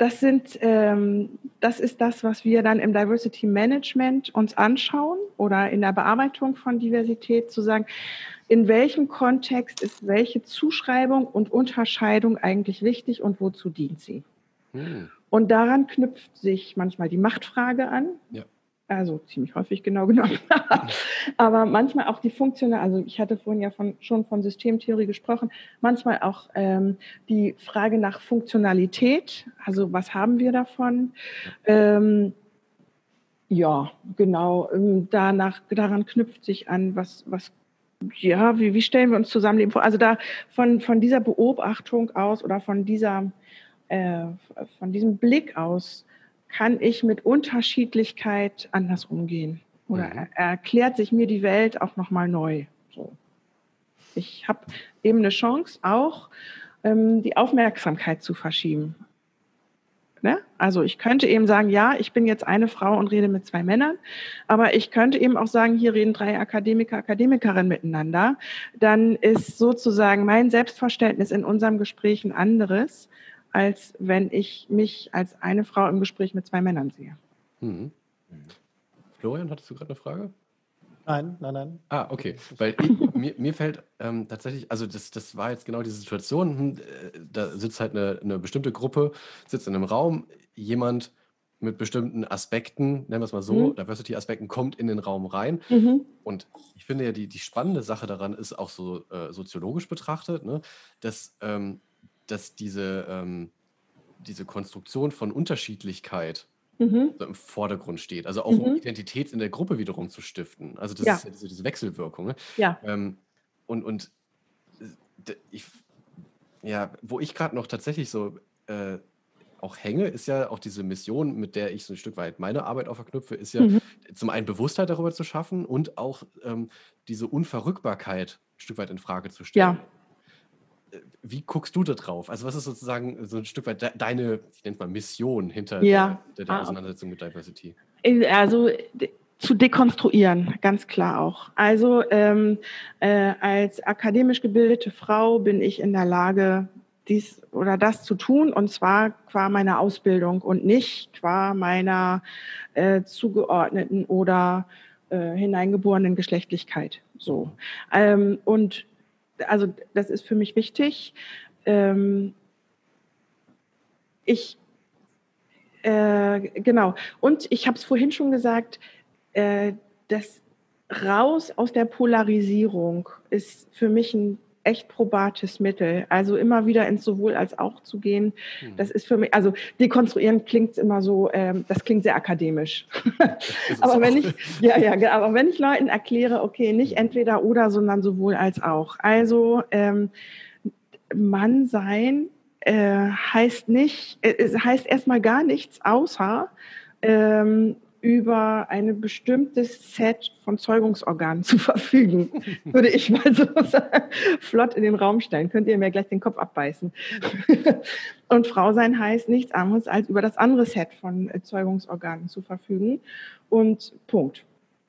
das, sind, ähm, das ist das, was wir dann im Diversity Management uns anschauen oder in der Bearbeitung von Diversität zu sagen, in welchem Kontext ist welche Zuschreibung und Unterscheidung eigentlich wichtig und wozu dient sie. Hm. Und daran knüpft sich manchmal die Machtfrage an. Ja also ziemlich häufig genau genommen, aber manchmal auch die funktionale, also ich hatte vorhin ja von, schon von Systemtheorie gesprochen, manchmal auch ähm, die Frage nach Funktionalität, also was haben wir davon? Ähm, ja, genau, ähm, danach, daran knüpft sich an, was, was ja, wie, wie stellen wir uns Zusammenleben vor? Also da von, von dieser Beobachtung aus oder von dieser, äh, von diesem Blick aus kann ich mit Unterschiedlichkeit anders umgehen? Oder mhm. erklärt sich mir die Welt auch nochmal neu? So. Ich habe eben eine Chance, auch ähm, die Aufmerksamkeit zu verschieben. Ne? Also ich könnte eben sagen, ja, ich bin jetzt eine Frau und rede mit zwei Männern, aber ich könnte eben auch sagen, hier reden drei Akademiker, Akademikerinnen miteinander. Dann ist sozusagen mein Selbstverständnis in unserem Gespräch ein anderes als wenn ich mich als eine Frau im Gespräch mit zwei Männern sehe. Mhm. Florian, hattest du gerade eine Frage? Nein, nein, nein. Ah, okay. Weil ich, mir, mir fällt ähm, tatsächlich, also das, das war jetzt genau diese Situation, hm, äh, da sitzt halt eine, eine bestimmte Gruppe, sitzt in einem Raum, jemand mit bestimmten Aspekten, nennen wir es mal so, mhm. Diversity-Aspekten, kommt in den Raum rein. Mhm. Und ich finde ja, die, die spannende Sache daran ist auch so äh, soziologisch betrachtet, ne, dass ähm, dass diese, ähm, diese Konstruktion von Unterschiedlichkeit mhm. so im Vordergrund steht. Also auch mhm. um Identität in der Gruppe wiederum zu stiften. Also das ja. ist ja diese, diese Wechselwirkung. Ne? Ja. Ähm, und, und äh, ich, ja, wo ich gerade noch tatsächlich so äh, auch hänge, ist ja auch diese Mission, mit der ich so ein Stück weit meine Arbeit auch verknüpfe, ist ja mhm. zum einen Bewusstheit darüber zu schaffen und auch ähm, diese Unverrückbarkeit ein Stück weit in Frage zu stellen. Ja. Wie guckst du da drauf? Also, was ist sozusagen so ein Stück weit de deine, ich nenne es mal, Mission hinter ja. der, der, ah. Auseinandersetzung mit Diversity? Also, zu dekonstruieren, ganz klar auch. Also ähm, äh, als akademisch gebildete Frau bin ich in der Lage, dies oder das zu tun, und zwar qua meiner Ausbildung und nicht qua meiner äh, zugeordneten oder äh, hineingeborenen Geschlechtlichkeit. So. Ähm, und also das ist für mich wichtig. Ähm, ich äh, genau. Und ich habe es vorhin schon gesagt, äh, das Raus aus der Polarisierung ist für mich ein echt probates Mittel. Also immer wieder ins sowohl als auch zu gehen, mhm. das ist für mich, also dekonstruieren klingt immer so, ähm, das klingt sehr akademisch. aber wenn ich, ja, ja, genau, aber wenn ich Leuten erkläre, okay, nicht entweder oder, sondern sowohl als auch. Also ähm, Mann sein äh, heißt nicht, äh, es heißt erstmal gar nichts außer ähm, über ein bestimmtes Set von Zeugungsorganen zu verfügen, würde ich mal so flott in den Raum stellen. Könnt ihr mir gleich den Kopf abbeißen. Und Frau sein heißt nichts anderes, als über das andere Set von Zeugungsorganen zu verfügen. Und Punkt.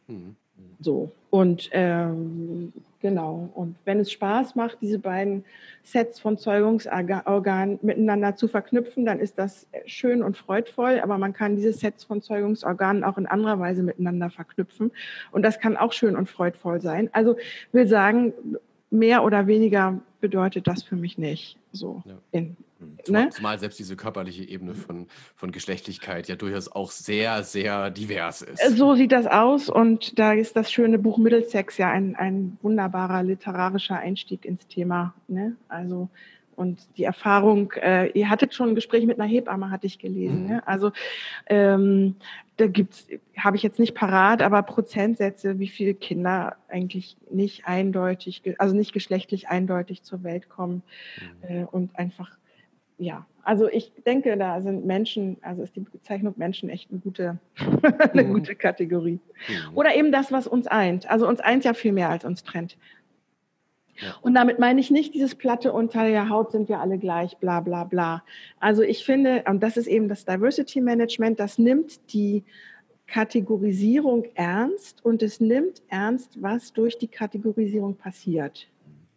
Mhm. So. Und ähm, genau. Und wenn es Spaß macht, diese beiden Sets von Zeugungsorganen miteinander zu verknüpfen, dann ist das schön und freudvoll. Aber man kann diese Sets von Zeugungsorganen auch in anderer Weise miteinander verknüpfen. Und das kann auch schön und freudvoll sein. Also will sagen, mehr oder weniger bedeutet das für mich nicht. So ja. in ne? zumal, selbst diese körperliche Ebene von, von Geschlechtlichkeit ja durchaus auch sehr, sehr divers ist. So sieht das aus und da ist das schöne Buch Middlesex ja ein, ein wunderbarer literarischer Einstieg ins Thema. Ne? Also und die Erfahrung, äh, ihr hattet schon ein Gespräch mit einer Hebamme, hatte ich gelesen. Mhm. Ne? Also ähm, da gibt's, habe ich jetzt nicht parat, aber Prozentsätze, wie viele Kinder eigentlich nicht eindeutig, also nicht geschlechtlich eindeutig zur Welt kommen mhm. äh, und einfach ja, also ich denke, da sind Menschen, also ist die Bezeichnung Menschen echt eine gute, eine mhm. gute Kategorie. Mhm. Oder eben das, was uns eint. Also uns eint ja viel mehr, als uns trennt. Ja. Und damit meine ich nicht dieses Platte unter der Haut sind wir alle gleich, bla bla bla. Also ich finde, und das ist eben das Diversity Management, das nimmt die Kategorisierung ernst und es nimmt ernst, was durch die Kategorisierung passiert.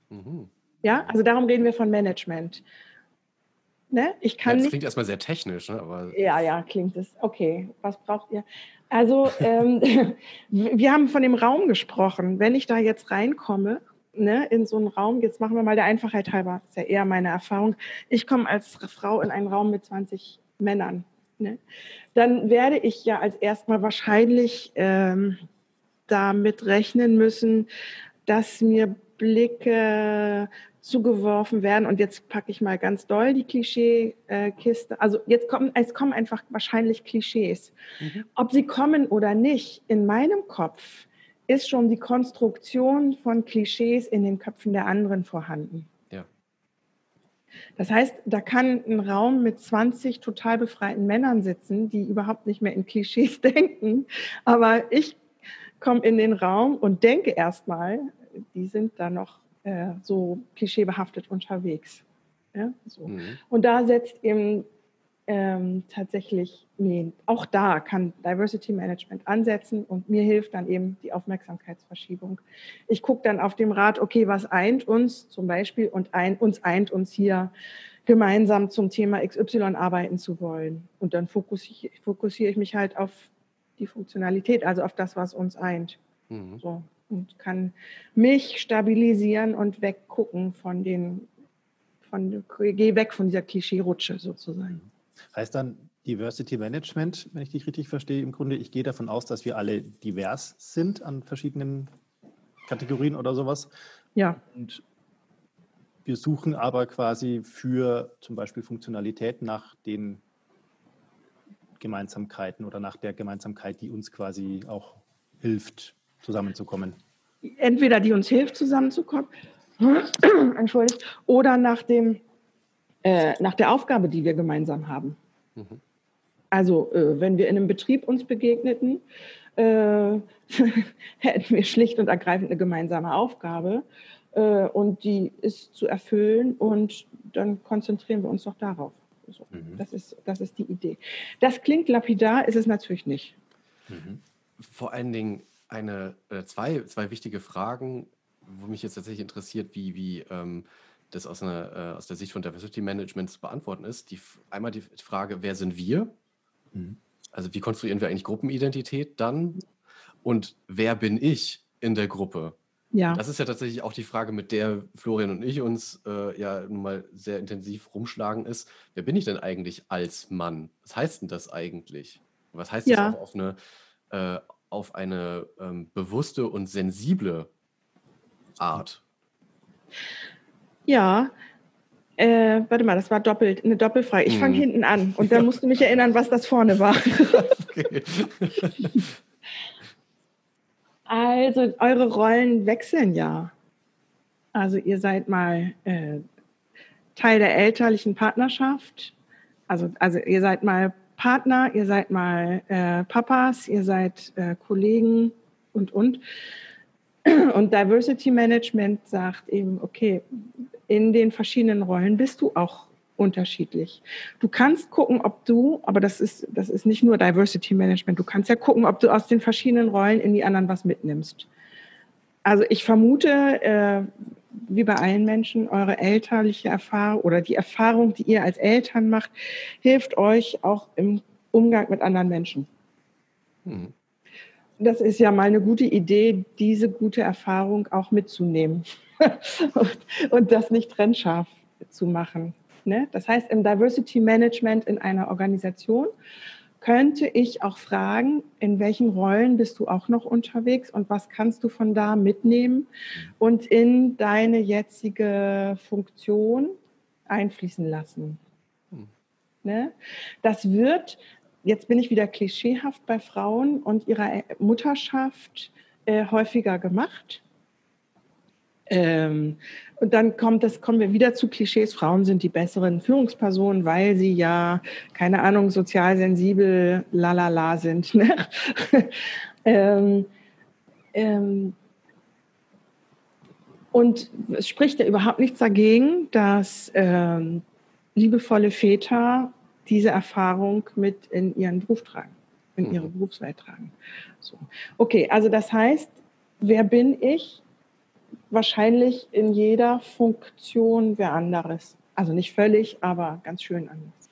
Mhm. Ja, also darum reden wir von Management. Ne? Ich kann ja, das nicht, klingt erstmal sehr technisch, ne? aber. Ja, ja, klingt es. Okay, was braucht ihr? Also, ähm, wir haben von dem Raum gesprochen. Wenn ich da jetzt reinkomme, ne, in so einen Raum, jetzt machen wir mal der Einfachheit halber, das ist ja eher meine Erfahrung. Ich komme als Frau in einen Raum mit 20 Männern. Ne? Dann werde ich ja als erstmal wahrscheinlich ähm, damit rechnen müssen, dass mir Blicke zugeworfen werden. Und jetzt packe ich mal ganz doll die Klischeekiste. Also jetzt kommen, es kommen einfach wahrscheinlich Klischees. Mhm. Ob sie kommen oder nicht, in meinem Kopf ist schon die Konstruktion von Klischees in den Köpfen der anderen vorhanden. Ja. Das heißt, da kann ein Raum mit 20 total befreiten Männern sitzen, die überhaupt nicht mehr in Klischees denken. Aber ich komme in den Raum und denke erstmal, die sind da noch äh, so klischeebehaftet unterwegs. Ja, so. mhm. Und da setzt eben ähm, tatsächlich, nee, auch da kann Diversity Management ansetzen und mir hilft dann eben die Aufmerksamkeitsverschiebung. Ich gucke dann auf dem Rad, okay, was eint uns zum Beispiel und ein, uns eint uns hier gemeinsam zum Thema XY arbeiten zu wollen. Und dann fokussiere, fokussiere ich mich halt auf die Funktionalität, also auf das, was uns eint. Mhm. So und kann mich stabilisieren und weggucken von den, von, geh weg von dieser Klischee-Rutsche sozusagen. Heißt dann Diversity Management, wenn ich dich richtig verstehe, im Grunde, ich gehe davon aus, dass wir alle divers sind an verschiedenen Kategorien oder sowas. Ja. Und wir suchen aber quasi für zum Beispiel Funktionalität nach den Gemeinsamkeiten oder nach der Gemeinsamkeit, die uns quasi auch hilft, zusammenzukommen? Entweder die uns hilft, zusammenzukommen, entschuldigt, oder nach, dem, äh, nach der Aufgabe, die wir gemeinsam haben. Mhm. Also äh, wenn wir in einem Betrieb uns begegneten, äh, hätten wir schlicht und ergreifend eine gemeinsame Aufgabe äh, und die ist zu erfüllen und dann konzentrieren wir uns doch darauf. So, mhm. das, ist, das ist die Idee. Das klingt lapidar, ist es natürlich nicht. Mhm. Vor allen Dingen eine, äh, zwei, zwei wichtige Fragen, wo mich jetzt tatsächlich interessiert, wie, wie ähm, das aus, einer, äh, aus der Sicht von Diversity Management zu beantworten ist. Die, einmal die Frage, wer sind wir? Mhm. Also wie konstruieren wir eigentlich Gruppenidentität dann? Und wer bin ich in der Gruppe? Ja. Das ist ja tatsächlich auch die Frage, mit der Florian und ich uns äh, ja nun mal sehr intensiv rumschlagen, ist, wer bin ich denn eigentlich als Mann? Was heißt denn das eigentlich? Was heißt ja. das auch auf eine, äh, auf eine ähm, bewusste und sensible Art? Ja, äh, warte mal, das war doppelt, eine Doppelfrage. Ich fange hm. hinten an und dann musst du mich erinnern, was das vorne war. okay. Also eure Rollen wechseln ja. Also ihr seid mal äh, Teil der elterlichen Partnerschaft. Also, also ihr seid mal Partner, ihr seid mal äh, Papas, ihr seid äh, Kollegen und, und. Und Diversity Management sagt eben, okay, in den verschiedenen Rollen bist du auch unterschiedlich. Du kannst gucken, ob du, aber das ist, das ist nicht nur Diversity Management, du kannst ja gucken, ob du aus den verschiedenen Rollen in die anderen was mitnimmst. Also ich vermute, äh, wie bei allen Menschen, eure elterliche Erfahrung oder die Erfahrung, die ihr als Eltern macht, hilft euch auch im Umgang mit anderen Menschen. Mhm. Das ist ja mal eine gute Idee, diese gute Erfahrung auch mitzunehmen und, und das nicht trennscharf zu machen. Ne? Das heißt, im Diversity Management in einer Organisation könnte ich auch fragen, in welchen Rollen bist du auch noch unterwegs und was kannst du von da mitnehmen und in deine jetzige Funktion einfließen lassen. Hm. Ne? Das wird, jetzt bin ich wieder klischeehaft bei Frauen und ihrer Mutterschaft äh, häufiger gemacht. Ähm, und dann kommt das, kommen wir wieder zu Klischees. Frauen sind die besseren Führungspersonen, weil sie ja, keine Ahnung, sozial sensibel, lalala sind. Ne? ähm, ähm, und es spricht ja überhaupt nichts dagegen, dass ähm, liebevolle Väter diese Erfahrung mit in ihren Beruf tragen, in ihre mhm. Berufswelt tragen. So. Okay, also das heißt, wer bin ich? Wahrscheinlich in jeder Funktion wer anderes. Also nicht völlig, aber ganz schön anders.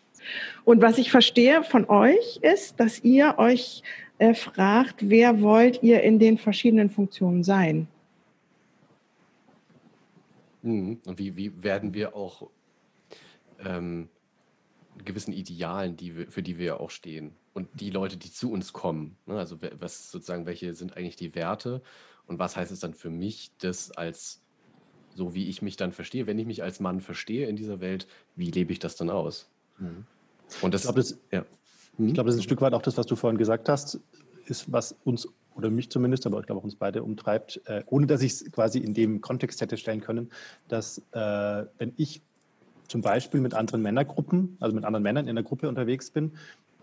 Und was ich verstehe von euch ist, dass ihr euch äh, fragt, wer wollt ihr in den verschiedenen Funktionen sein? Mhm. Und wie, wie werden wir auch ähm, gewissen Idealen, die wir, für die wir auch stehen und die Leute, die zu uns kommen. Ne? Also was sozusagen, welche sind eigentlich die Werte und was heißt es dann für mich, das als so wie ich mich dann verstehe, wenn ich mich als Mann verstehe in dieser Welt, wie lebe ich das dann aus? Mhm. Und das, ich glaube, das, ja. mhm. ich glaube, das ist ein Stück weit auch das, was du vorhin gesagt hast, ist, was uns oder mich zumindest, aber ich glaube auch uns beide umtreibt, äh, ohne dass ich es quasi in dem Kontext hätte stellen können, dass äh, wenn ich zum Beispiel mit anderen Männergruppen, also mit anderen Männern in der Gruppe unterwegs bin,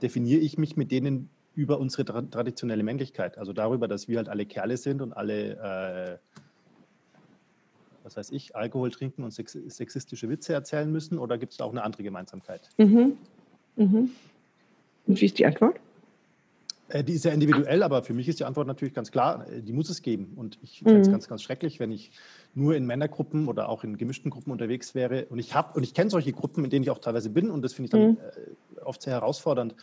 definiere ich mich mit denen über unsere tra traditionelle Männlichkeit. Also darüber, dass wir halt alle Kerle sind und alle, äh, was weiß ich, Alkohol trinken und sex sexistische Witze erzählen müssen? Oder gibt es da auch eine andere Gemeinsamkeit? Mhm. Mhm. Und wie ist die Antwort? Äh, die ist ja individuell, aber für mich ist die Antwort natürlich ganz klar, äh, die muss es geben. Und ich finde es mhm. ganz, ganz schrecklich, wenn ich nur in Männergruppen oder auch in gemischten Gruppen unterwegs wäre. Und ich habe und ich kenne solche Gruppen, in denen ich auch teilweise bin, und das finde ich dann mhm. Äh, oft sehr herausfordernd,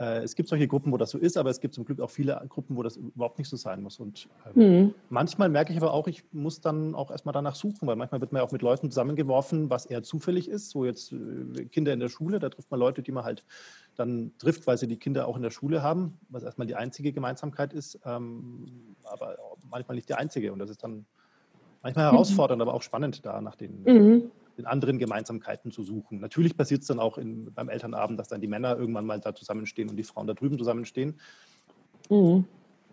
es gibt solche Gruppen, wo das so ist, aber es gibt zum Glück auch viele Gruppen, wo das überhaupt nicht so sein muss. Und ähm, mhm. manchmal merke ich aber auch, ich muss dann auch erstmal danach suchen, weil manchmal wird man ja auch mit Leuten zusammengeworfen, was eher zufällig ist. So jetzt äh, Kinder in der Schule, da trifft man Leute, die man halt dann trifft, weil sie die Kinder auch in der Schule haben, was erstmal die einzige Gemeinsamkeit ist, ähm, aber manchmal nicht die einzige. Und das ist dann manchmal mhm. herausfordernd, mhm. aber auch spannend, da nach den mhm in anderen Gemeinsamkeiten zu suchen. Natürlich passiert es dann auch in, beim Elternabend, dass dann die Männer irgendwann mal da zusammenstehen und die Frauen da drüben zusammenstehen. Mhm.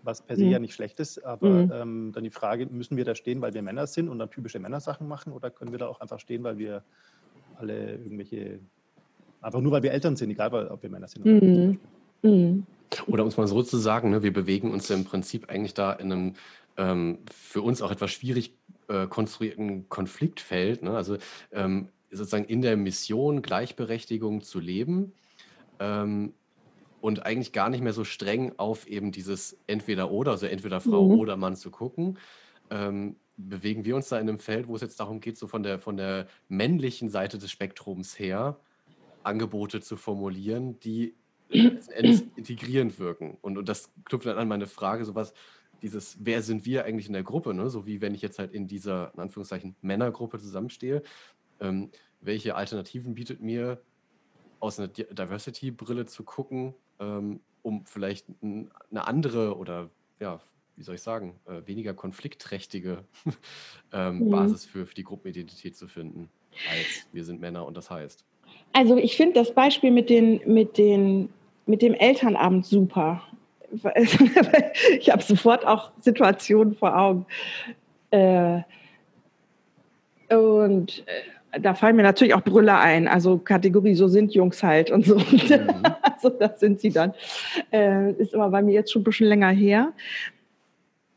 Was per se mhm. ja nicht schlecht ist, aber mhm. ähm, dann die Frage, müssen wir da stehen, weil wir Männer sind und dann typische Männersachen machen oder können wir da auch einfach stehen, weil wir alle irgendwelche Einfach nur, weil wir Eltern sind, egal ob wir Männer sind. Mhm. Mhm. Oder um es mal so zu sagen, ne, wir bewegen uns ja im Prinzip eigentlich da in einem ähm, für uns auch etwas schwierig äh, konstruierten Konfliktfeld. Ne? Also ähm, sozusagen in der Mission Gleichberechtigung zu leben ähm, und eigentlich gar nicht mehr so streng auf eben dieses entweder oder, also entweder Frau mhm. oder Mann zu gucken. Ähm, bewegen wir uns da in einem Feld, wo es jetzt darum geht, so von der, von der männlichen Seite des Spektrums her Angebote zu formulieren, die integrierend wirken. Und, und das knüpft dann an meine Frage, sowas, dieses, wer sind wir eigentlich in der Gruppe, ne? so wie wenn ich jetzt halt in dieser, in Anführungszeichen, Männergruppe zusammenstehe, ähm, welche Alternativen bietet mir aus einer Diversity-Brille zu gucken, ähm, um vielleicht eine andere oder ja, wie soll ich sagen, äh, weniger konfliktträchtige ähm, mhm. Basis für, für die Gruppenidentität zu finden, als wir sind Männer und das heißt. Also ich finde das Beispiel mit, den, mit, den, mit dem Elternabend super. ich habe sofort auch Situationen vor Augen. Äh, und äh, da fallen mir natürlich auch Brüller ein, also Kategorie, so sind Jungs halt und so. Mhm. also das sind sie dann. Äh, ist aber bei mir jetzt schon ein bisschen länger her.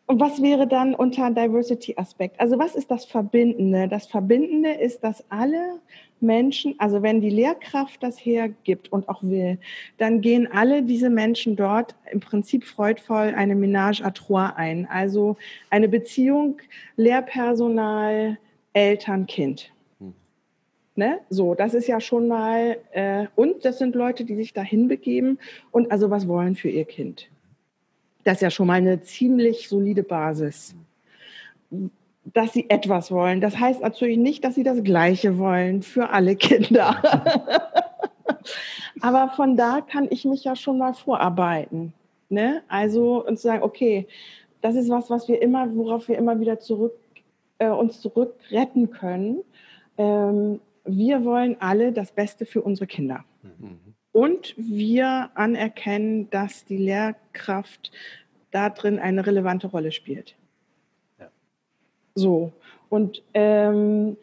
Und was wäre dann unter Diversity-Aspekt? Also was ist das Verbindende? Das Verbindende ist, dass alle Menschen, also wenn die Lehrkraft das hergibt und auch will, dann gehen alle diese Menschen dort im Prinzip freudvoll eine Ménage à trois ein. Also eine Beziehung Lehrpersonal, Eltern, Kind. Hm. Ne? So, das ist ja schon mal, äh, und das sind Leute, die sich dahin begeben und also was wollen für ihr Kind. Das ist ja schon mal eine ziemlich solide Basis. Dass sie etwas wollen. Das heißt natürlich nicht, dass sie das Gleiche wollen für alle Kinder. Aber von da kann ich mich ja schon mal vorarbeiten. Ne? Also und sagen, okay, das ist was, was wir immer, worauf wir immer wieder zurück, äh, uns zurückretten können. Ähm, wir wollen alle das Beste für unsere Kinder. Mhm. Und wir anerkennen, dass die Lehrkraft da drin eine relevante Rolle spielt. So. Und, ähm,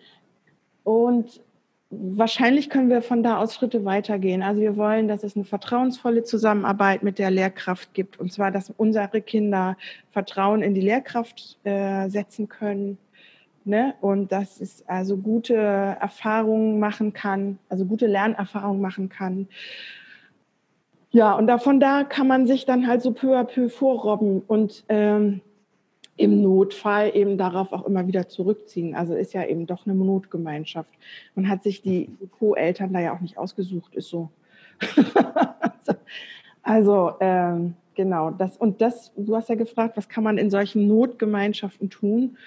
und wahrscheinlich können wir von da aus Schritte weitergehen. Also wir wollen, dass es eine vertrauensvolle Zusammenarbeit mit der Lehrkraft gibt. Und zwar, dass unsere Kinder Vertrauen in die Lehrkraft äh, setzen können Ne? Und dass es also gute Erfahrungen machen kann, also gute Lernerfahrungen machen kann. Ja, und davon da kann man sich dann halt so peu à peu vorrobben und ähm, im Notfall eben darauf auch immer wieder zurückziehen. Also ist ja eben doch eine Notgemeinschaft. Man hat sich die Co-Eltern da ja auch nicht ausgesucht, ist so. also ähm, genau, das und das, du hast ja gefragt, was kann man in solchen Notgemeinschaften tun?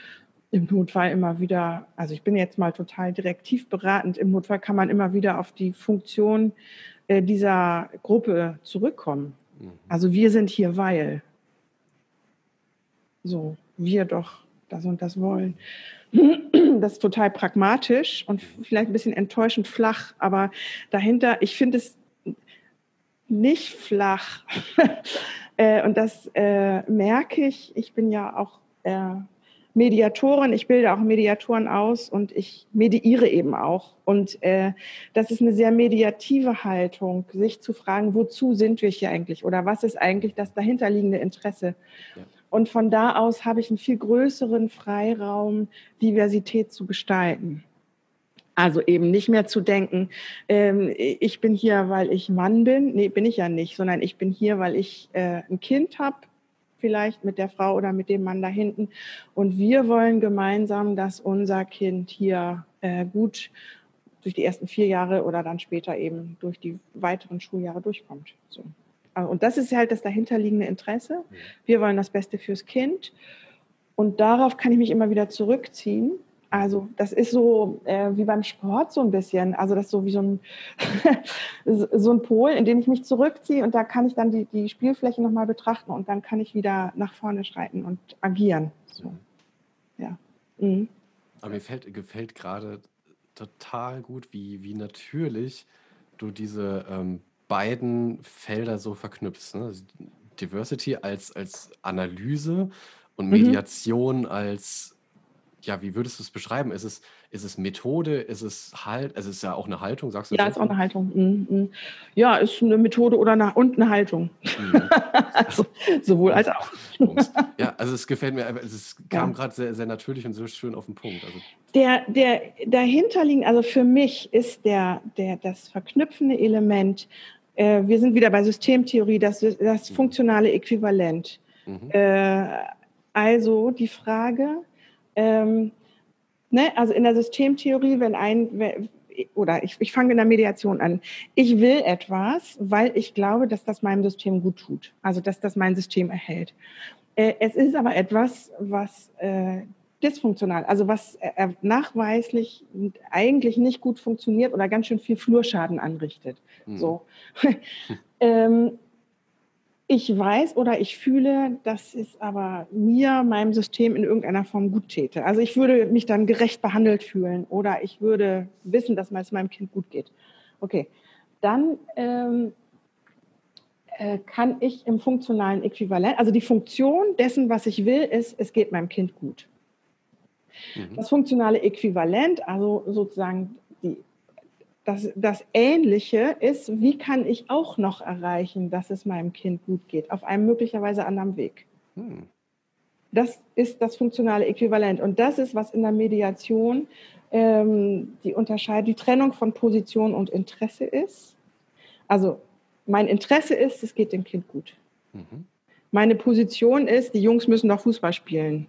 im Notfall immer wieder, also ich bin jetzt mal total direktiv beratend, im Notfall kann man immer wieder auf die Funktion äh, dieser Gruppe zurückkommen. Mhm. Also wir sind hier, weil. So, wir doch das und das wollen. Das ist total pragmatisch und vielleicht ein bisschen enttäuschend flach, aber dahinter, ich finde es nicht flach. äh, und das äh, merke ich. Ich bin ja auch äh, Mediatorin, ich bilde auch Mediatoren aus und ich mediiere eben auch. Und äh, das ist eine sehr mediative Haltung, sich zu fragen, wozu sind wir hier eigentlich oder was ist eigentlich das dahinterliegende Interesse. Ja. Und von da aus habe ich einen viel größeren Freiraum, Diversität zu gestalten. Also eben nicht mehr zu denken, ähm, ich bin hier, weil ich Mann bin. Nee, bin ich ja nicht, sondern ich bin hier, weil ich äh, ein Kind habe vielleicht mit der Frau oder mit dem Mann da hinten. Und wir wollen gemeinsam, dass unser Kind hier äh, gut durch die ersten vier Jahre oder dann später eben durch die weiteren Schuljahre durchkommt. So. Äh, und das ist halt das dahinterliegende Interesse. Wir wollen das Beste fürs Kind. Und darauf kann ich mich immer wieder zurückziehen also das ist so äh, wie beim Sport so ein bisschen. Also das ist so wie so ein, so ein Pol, in den ich mich zurückziehe und da kann ich dann die, die Spielfläche nochmal betrachten und dann kann ich wieder nach vorne schreiten und agieren. So. Ja. Mhm. Aber mir fällt, gefällt gerade total gut, wie, wie natürlich du diese ähm, beiden Felder so verknüpfst. Ne? Also Diversity als, als Analyse und mhm. Mediation mhm. als ja, wie würdest du es beschreiben? Ist es, ist es Methode? Ist es halt, es ist ja auch eine Haltung, sagst du? Ja, ist auch eine Haltung. Mhm, mhm. Ja, ist eine Methode oder eine, und eine Haltung. Mhm. also, sowohl als auch. ja, also es gefällt mir, es kam ja. gerade sehr, sehr natürlich und so schön auf den Punkt. Also. Der, der dahinterliegend, also für mich ist der, der, das verknüpfende Element, äh, wir sind wieder bei Systemtheorie, das, das mhm. funktionale Äquivalent. Mhm. Äh, also die Frage, ähm, ne, also in der Systemtheorie, wenn ein, oder ich, ich fange in der Mediation an. Ich will etwas, weil ich glaube, dass das meinem System gut tut. Also, dass das mein System erhält. Äh, es ist aber etwas, was äh, dysfunktional, also was äh, nachweislich eigentlich nicht gut funktioniert oder ganz schön viel Flurschaden anrichtet. Mhm. So. ähm, ich weiß oder ich fühle, dass es aber mir, meinem System in irgendeiner Form gut täte. Also ich würde mich dann gerecht behandelt fühlen oder ich würde wissen, dass es meinem Kind gut geht. Okay, dann ähm, äh, kann ich im funktionalen Äquivalent, also die Funktion dessen, was ich will, ist, es geht meinem Kind gut. Mhm. Das funktionale Äquivalent, also sozusagen die das, das Ähnliche ist, wie kann ich auch noch erreichen, dass es meinem Kind gut geht, auf einem möglicherweise anderen Weg. Hm. Das ist das funktionale Äquivalent. Und das ist, was in der Mediation ähm, die Unterscheidung, die Trennung von Position und Interesse ist. Also mein Interesse ist, es geht dem Kind gut. Mhm. Meine Position ist, die Jungs müssen doch Fußball spielen.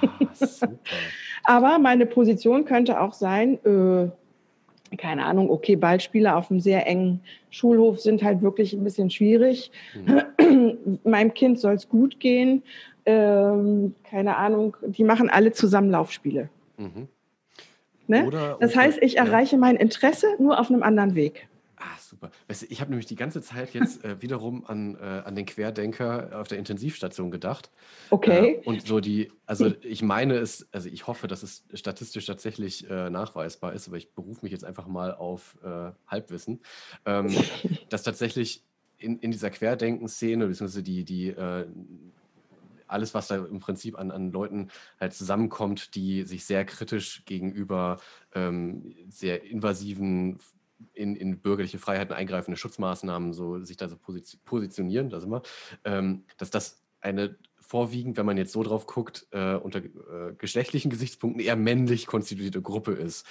Ah, Aber meine Position könnte auch sein, äh, keine Ahnung, okay, Ballspieler auf einem sehr engen Schulhof sind halt wirklich ein bisschen schwierig. Mhm. Meinem Kind soll es gut gehen. Ähm, keine Ahnung, die machen alle zusammen Laufspiele. Mhm. Ne? das heißt, ich erreiche mein Interesse nur auf einem anderen Weg. Super. Weißt du, ich habe nämlich die ganze Zeit jetzt äh, wiederum an, äh, an den Querdenker auf der Intensivstation gedacht. Okay. Äh, und so die, also ich meine es, also ich hoffe, dass es statistisch tatsächlich äh, nachweisbar ist, aber ich berufe mich jetzt einfach mal auf äh, Halbwissen, ähm, dass tatsächlich in, in dieser Querdenken-Szene, beziehungsweise die, die äh, alles, was da im Prinzip an, an Leuten halt zusammenkommt, die sich sehr kritisch gegenüber ähm, sehr invasiven in, in bürgerliche Freiheiten eingreifende Schutzmaßnahmen so sich da so positionieren, da sind wir, ähm, dass das eine vorwiegend, wenn man jetzt so drauf guckt, äh, unter äh, geschlechtlichen Gesichtspunkten eher männlich konstituierte Gruppe ist.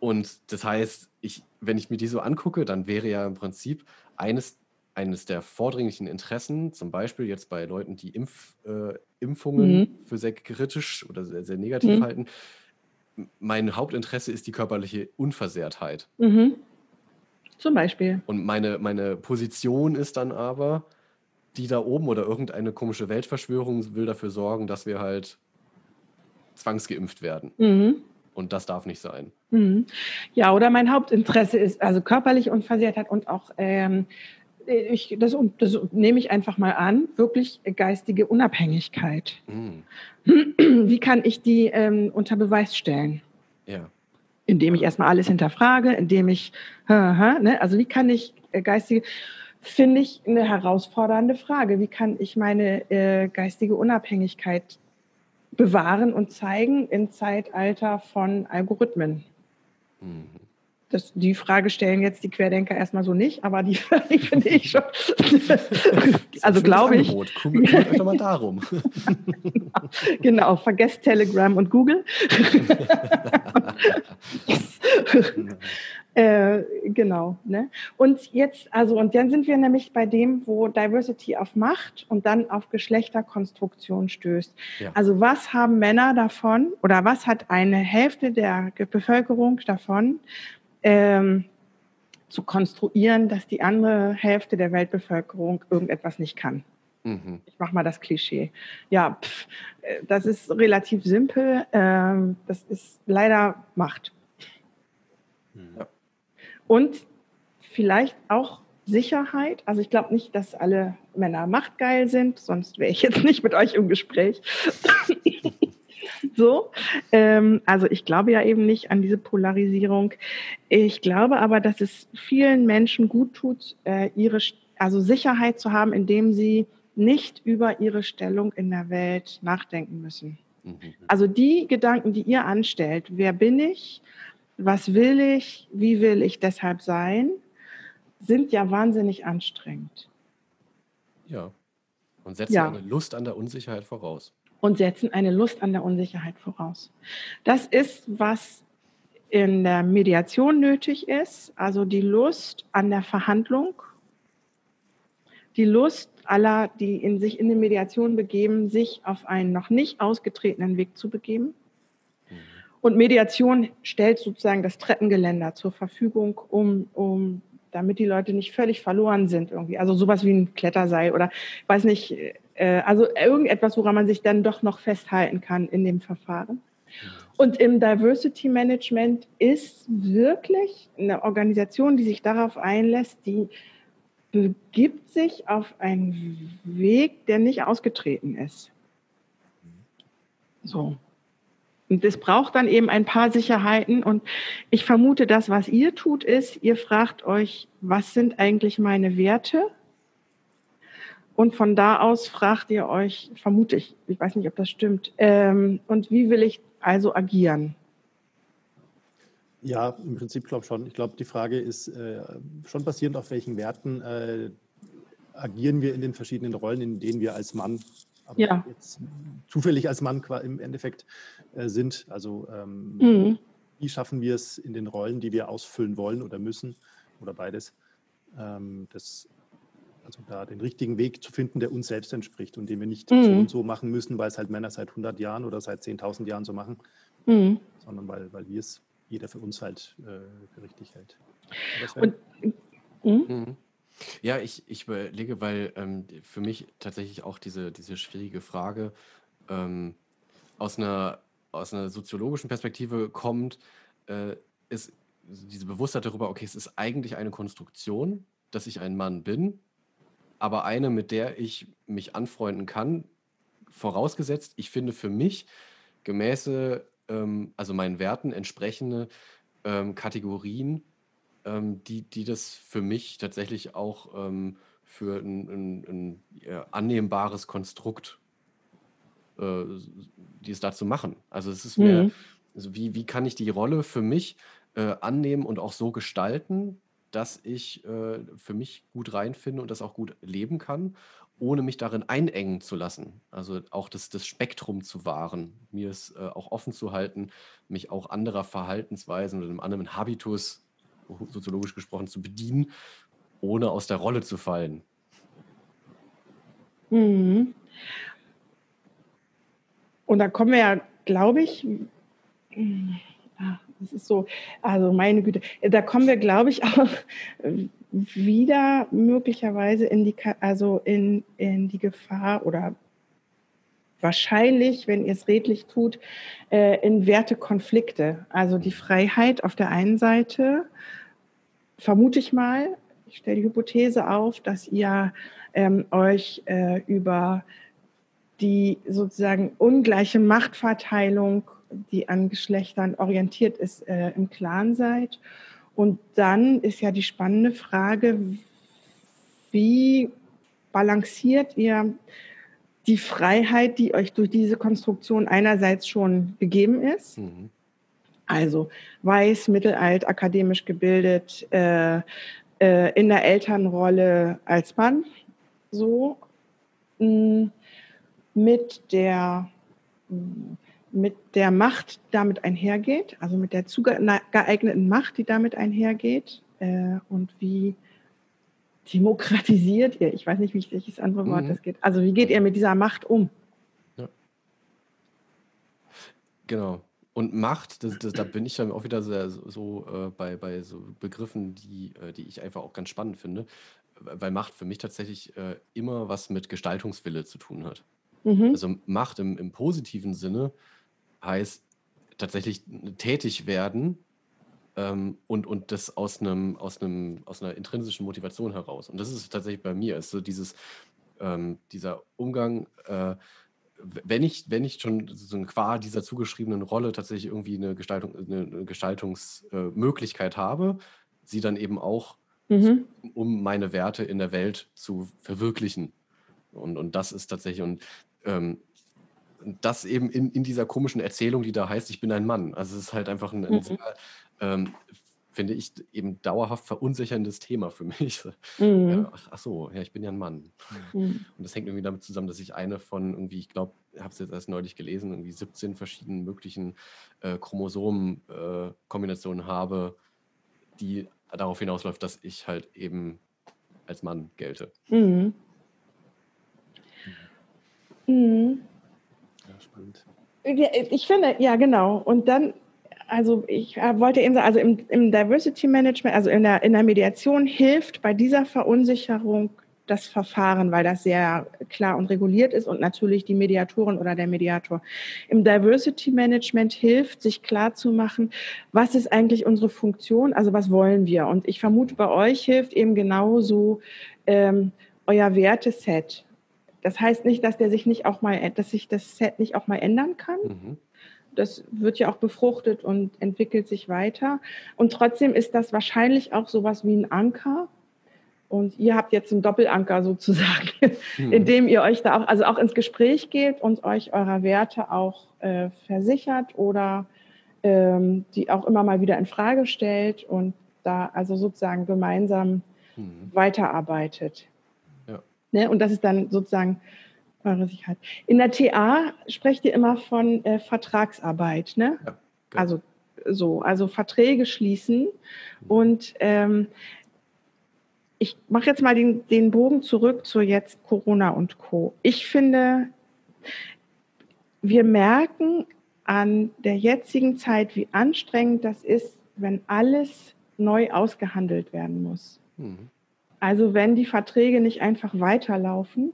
Und das heißt, ich, wenn ich mir die so angucke, dann wäre ja im Prinzip eines, eines der vordringlichen Interessen, zum Beispiel jetzt bei Leuten, die Impf, äh, Impfungen mhm. für sehr kritisch oder sehr, sehr negativ mhm. halten, mein Hauptinteresse ist die körperliche Unversehrtheit. Mhm. Zum Beispiel. Und meine, meine Position ist dann aber, die da oben oder irgendeine komische Weltverschwörung will dafür sorgen, dass wir halt zwangsgeimpft werden. Mhm. Und das darf nicht sein. Mhm. Ja, oder mein Hauptinteresse ist also körperliche Unversehrtheit und auch ähm, ich, das, das, nehme ich einfach mal an, wirklich geistige Unabhängigkeit. Mhm. Wie kann ich die ähm, unter Beweis stellen? Ja. Indem ich erstmal alles hinterfrage, indem ich, ne? also wie kann ich äh, geistige, finde ich eine herausfordernde Frage. Wie kann ich meine äh, geistige Unabhängigkeit bewahren und zeigen im Zeitalter von Algorithmen? Mhm. Das, die Frage stellen jetzt die Querdenker erstmal so nicht, aber die, die finde ich schon. also glaube ich. Kümmert euch mal darum. genau, vergesst Telegram und Google. yes. äh, genau. Ne? Und jetzt, also, und dann sind wir nämlich bei dem, wo Diversity auf Macht und dann auf Geschlechterkonstruktion stößt. Ja. Also, was haben Männer davon oder was hat eine Hälfte der Bevölkerung davon, ähm, zu konstruieren, dass die andere Hälfte der Weltbevölkerung irgendetwas nicht kann. Mhm. Ich mache mal das Klischee. Ja, pff, äh, das ist relativ simpel. Ähm, das ist leider Macht. Ja. Und vielleicht auch Sicherheit. Also ich glaube nicht, dass alle Männer machtgeil sind, sonst wäre ich jetzt nicht mit euch im Gespräch. so. Ähm, also ich glaube ja eben nicht an diese Polarisierung. Ich glaube aber, dass es vielen Menschen gut tut, äh, ihre also Sicherheit zu haben, indem sie nicht über ihre Stellung in der Welt nachdenken müssen. Mhm. Also die Gedanken, die ihr anstellt, wer bin ich, was will ich, wie will ich deshalb sein, sind ja wahnsinnig anstrengend. Ja. Und setzen ja. eine Lust an der Unsicherheit voraus. Und setzen eine Lust an der Unsicherheit voraus. Das ist, was in der Mediation nötig ist, also die Lust an der Verhandlung, die Lust aller, die in sich in die Mediation begeben, sich auf einen noch nicht ausgetretenen Weg zu begeben. Mhm. Und Mediation stellt sozusagen das Treppengeländer zur Verfügung, um, um damit die Leute nicht völlig verloren sind irgendwie. Also sowas wie ein Kletterseil oder weiß nicht, äh, also irgendetwas, woran man sich dann doch noch festhalten kann in dem Verfahren. Und im Diversity Management ist wirklich eine Organisation, die sich darauf einlässt, die begibt sich auf einen Weg, der nicht ausgetreten ist. So. Und es braucht dann eben ein paar Sicherheiten. Und ich vermute, das, was ihr tut, ist, ihr fragt euch, was sind eigentlich meine Werte? Und von da aus fragt ihr euch, vermute ich, ich weiß nicht, ob das stimmt, ähm, und wie will ich also agieren? Ja, im Prinzip glaube ich schon. Ich glaube, die Frage ist äh, schon basierend auf welchen Werten äh, agieren wir in den verschiedenen Rollen, in denen wir als Mann aber ja. jetzt zufällig als Mann im Endeffekt äh, sind. Also ähm, mhm. wie schaffen wir es in den Rollen, die wir ausfüllen wollen oder müssen oder beides, ähm, das, also da den richtigen Weg zu finden, der uns selbst entspricht und den wir nicht mhm. so und so machen müssen, weil es halt Männer seit 100 Jahren oder seit 10.000 Jahren so machen, mhm. sondern weil, weil wir es jeder für uns halt äh, für richtig hält. Und, hm? mhm. Ja, ich, ich überlege, weil ähm, für mich tatsächlich auch diese, diese schwierige Frage ähm, aus, einer, aus einer soziologischen Perspektive kommt, äh, ist diese Bewusstheit darüber, okay, es ist eigentlich eine Konstruktion, dass ich ein Mann bin, aber eine, mit der ich mich anfreunden kann, vorausgesetzt, ich finde für mich gemäße, ähm, also meinen Werten entsprechende ähm, Kategorien, ähm, die, die das für mich tatsächlich auch ähm, für ein, ein, ein ja, annehmbares Konstrukt, äh, die es dazu machen. Also es ist mehr, mhm. also wie, wie kann ich die Rolle für mich äh, annehmen und auch so gestalten, dass ich äh, für mich gut reinfinde und das auch gut leben kann, ohne mich darin einengen zu lassen. Also auch das, das Spektrum zu wahren, mir es äh, auch offen zu halten, mich auch anderer Verhaltensweisen oder einem anderen Habitus soziologisch gesprochen, zu bedienen, ohne aus der Rolle zu fallen. Mhm. Und da kommen wir ja, glaube ich, das ist so, also meine Güte, da kommen wir, glaube ich, auch wieder möglicherweise in die, also in, in die Gefahr oder wahrscheinlich, wenn ihr es redlich tut, äh, in Wertekonflikte. Also die Freiheit auf der einen Seite vermute ich mal, ich stelle die Hypothese auf, dass ihr ähm, euch äh, über die sozusagen ungleiche Machtverteilung, die an Geschlechtern orientiert ist, äh, im Klaren seid. Und dann ist ja die spannende Frage, wie balanciert ihr die Freiheit, die euch durch diese Konstruktion einerseits schon gegeben ist, mhm. Also weiß, mittelalt, akademisch gebildet, äh, äh, in der Elternrolle als Mann, so mh, mm, mit der mit der Macht damit einhergeht, also mit der zugeeigneten Macht, die damit einhergeht äh, und wie demokratisiert ihr, ich weiß nicht, wie ich das andere Wort mhm. das geht, also wie geht ihr mit dieser Macht um? Ja. Genau. Und Macht, das, das, da bin ich dann auch wieder sehr, so äh, bei, bei so Begriffen, die, äh, die ich einfach auch ganz spannend finde, weil Macht für mich tatsächlich äh, immer was mit Gestaltungswille zu tun hat. Mhm. Also Macht im, im positiven Sinne heißt tatsächlich tätig werden ähm, und, und das aus, einem, aus, einem, aus einer intrinsischen Motivation heraus. Und das ist tatsächlich bei mir, ist so dieses, ähm, dieser Umgang äh, wenn ich, wenn ich schon so qua dieser zugeschriebenen Rolle tatsächlich irgendwie eine, Gestaltung, eine Gestaltungsmöglichkeit habe, sie dann eben auch, mhm. um meine Werte in der Welt zu verwirklichen. Und, und das ist tatsächlich, und ähm, das eben in, in dieser komischen Erzählung, die da heißt, ich bin ein Mann. Also es ist halt einfach ein, ein mhm. sehr, ähm, finde ich, eben dauerhaft verunsicherndes Thema für mich. Mhm. Ja, ach, ach, so, ja, ich bin ja ein Mann. Mhm. Und das hängt irgendwie damit zusammen, dass ich eine von irgendwie, ich glaube, ich habe es jetzt erst neulich gelesen, irgendwie 17 verschiedenen möglichen äh, Chromosomenkombinationen äh, habe, die darauf hinausläuft, dass ich halt eben als Mann gelte. Mhm. Mhm. Spannend. Ich finde, ja, genau. Und dann, also ich äh, wollte eben sagen, also im, im Diversity Management, also in der, in der Mediation hilft bei dieser Verunsicherung das Verfahren, weil das sehr klar und reguliert ist und natürlich die Mediatorin oder der Mediator. Im Diversity Management hilft, sich klar zu machen, was ist eigentlich unsere Funktion, also was wollen wir. Und ich vermute, bei euch hilft eben genauso ähm, euer Werteset. Das heißt nicht, dass der sich nicht auch mal, dass sich das Set nicht auch mal ändern kann. Mhm. Das wird ja auch befruchtet und entwickelt sich weiter. Und trotzdem ist das wahrscheinlich auch sowas wie ein Anker, und ihr habt jetzt einen Doppelanker sozusagen, mhm. indem ihr euch da auch, also auch ins Gespräch geht und euch eurer Werte auch äh, versichert oder ähm, die auch immer mal wieder in Frage stellt und da also sozusagen gemeinsam mhm. weiterarbeitet. Ne? Und das ist dann sozusagen eure Sicherheit. In der TA sprecht ihr immer von äh, Vertragsarbeit, ne? Ja, genau. Also so, also Verträge schließen. Und ähm, ich mache jetzt mal den, den Bogen zurück zu jetzt Corona und Co. Ich finde, wir merken an der jetzigen Zeit, wie anstrengend das ist, wenn alles neu ausgehandelt werden muss. Mhm. Also wenn die Verträge nicht einfach weiterlaufen,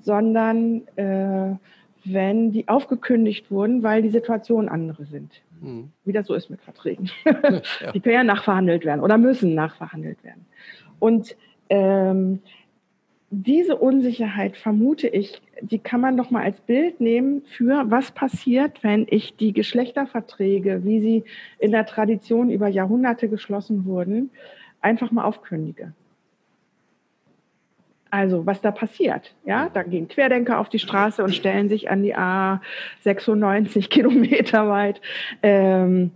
sondern äh, wenn die aufgekündigt wurden, weil die Situationen andere sind. Mhm. Wie das so ist mit Verträgen. Ja. Die können ja nachverhandelt werden oder müssen nachverhandelt werden. Und ähm, diese Unsicherheit, vermute ich, die kann man doch mal als Bild nehmen für, was passiert, wenn ich die Geschlechterverträge, wie sie in der Tradition über Jahrhunderte geschlossen wurden, einfach mal aufkündige. Also, was da passiert. Ja, da gehen Querdenker auf die Straße und stellen sich an die A 96 Kilometer weit. Ähm,